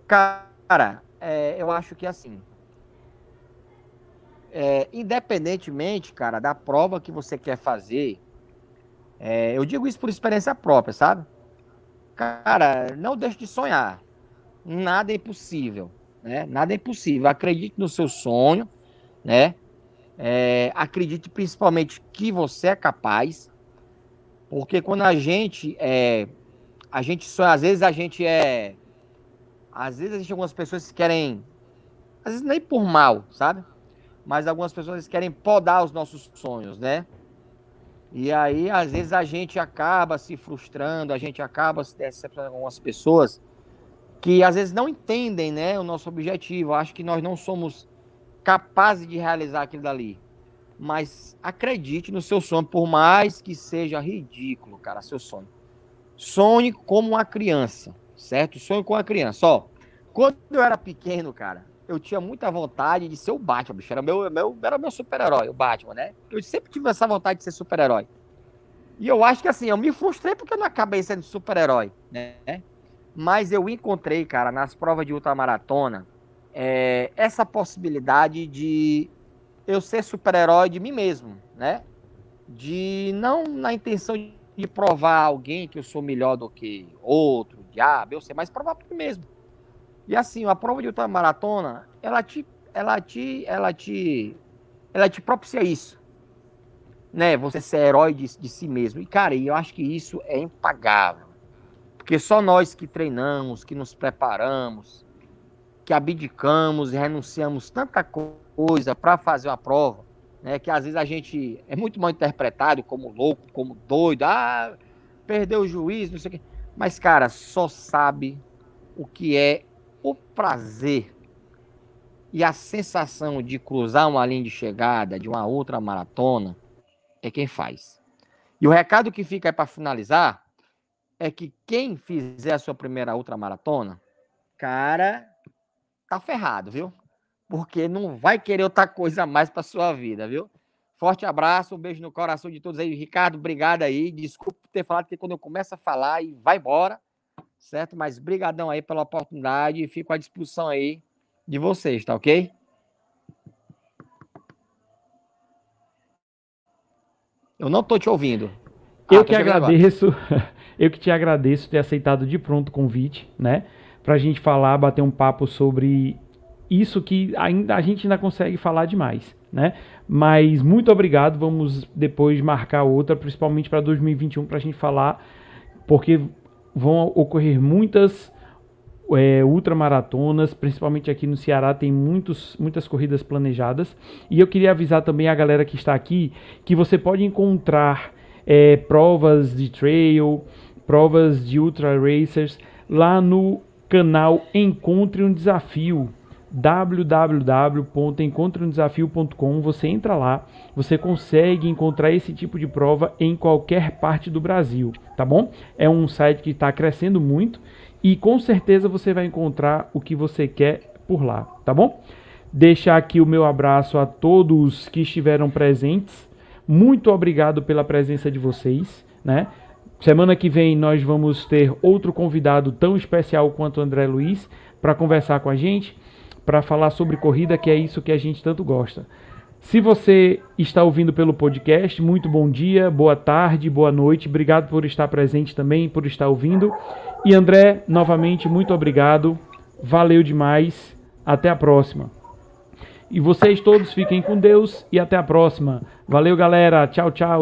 cara, é, eu acho que assim, é, independentemente, cara, da prova que você quer fazer, é, eu digo isso por experiência própria, sabe? Cara, não deixe de sonhar nada é impossível, né? Nada é impossível. Acredite no seu sonho, né? É, acredite principalmente que você é capaz, porque quando a gente é, a gente só às vezes a gente é, às vezes existem algumas pessoas que querem, às vezes nem por mal, sabe? Mas algumas pessoas querem podar os nossos sonhos, né? E aí, às vezes, a gente acaba se frustrando, a gente acaba se decepcionando com algumas pessoas que às vezes não entendem né, o nosso objetivo. Acho que nós não somos capazes de realizar aquilo dali. Mas acredite no seu sonho, por mais que seja ridículo, cara, seu sonho. Sonhe como uma criança, certo? Sonhe com uma criança. Ó, quando eu era pequeno, cara, eu tinha muita vontade de ser o Batman, bicho. Era meu, meu, era meu super-herói, o Batman, né? Eu sempre tive essa vontade de ser super-herói. E eu acho que assim, eu me frustrei porque eu não acabei sendo super-herói, né? Mas eu encontrei, cara, nas provas de ultramaratona, é, essa possibilidade de eu ser super-herói de mim mesmo, né? De não na intenção de provar a alguém que eu sou melhor do que outro, diabo, eu sei, mas provar para mim mesmo. E assim, a prova de ultramaratona, ela te, ela te, ela te, ela te propicia isso, né? Você ser herói de, de si mesmo. E cara, eu acho que isso é impagável. Porque só nós que treinamos, que nos preparamos, que abdicamos e renunciamos tanta coisa para fazer uma prova, né, que às vezes a gente é muito mal interpretado como louco, como doido, ah, perdeu o juiz, não sei o quê. Mas, cara, só sabe o que é o prazer e a sensação de cruzar uma linha de chegada de uma outra maratona é quem faz. E o recado que fica aí para finalizar é que quem fizer a sua primeira ultramaratona, cara, tá ferrado, viu? Porque não vai querer outra coisa mais para sua vida, viu? Forte abraço, um beijo no coração de todos aí. Ricardo, obrigado aí. Desculpa ter falado que quando eu começo a falar e vai embora, certo? Mas brigadão aí pela oportunidade e fico à disposição aí de vocês, tá ok? Eu não tô te ouvindo. Eu ah, que agradeço. Eu que te agradeço ter aceitado de pronto o convite, né? Pra gente falar, bater um papo sobre isso que ainda a gente ainda consegue falar demais, né? Mas muito obrigado. Vamos depois marcar outra, principalmente para 2021, para a gente falar, porque vão ocorrer muitas é, ultramaratonas, principalmente aqui no Ceará, tem muitos, muitas corridas planejadas. E eu queria avisar também a galera que está aqui que você pode encontrar é, provas de trail, provas de ultra racers lá no canal Encontre um Desafio www.encontreumdesafio.com você entra lá, você consegue encontrar esse tipo de prova em qualquer parte do Brasil, tá bom? É um site que está crescendo muito e com certeza você vai encontrar o que você quer por lá, tá bom? Deixar aqui o meu abraço a todos que estiveram presentes. Muito obrigado pela presença de vocês, né? Semana que vem nós vamos ter outro convidado tão especial quanto o André Luiz para conversar com a gente. para falar sobre corrida, que é isso que a gente tanto gosta. Se você está ouvindo pelo podcast, muito bom dia, boa tarde, boa noite. Obrigado por estar presente também, por estar ouvindo. E André, novamente, muito obrigado. Valeu demais. Até a próxima. E vocês todos fiquem com Deus e até a próxima. Valeu, galera. Tchau, tchau.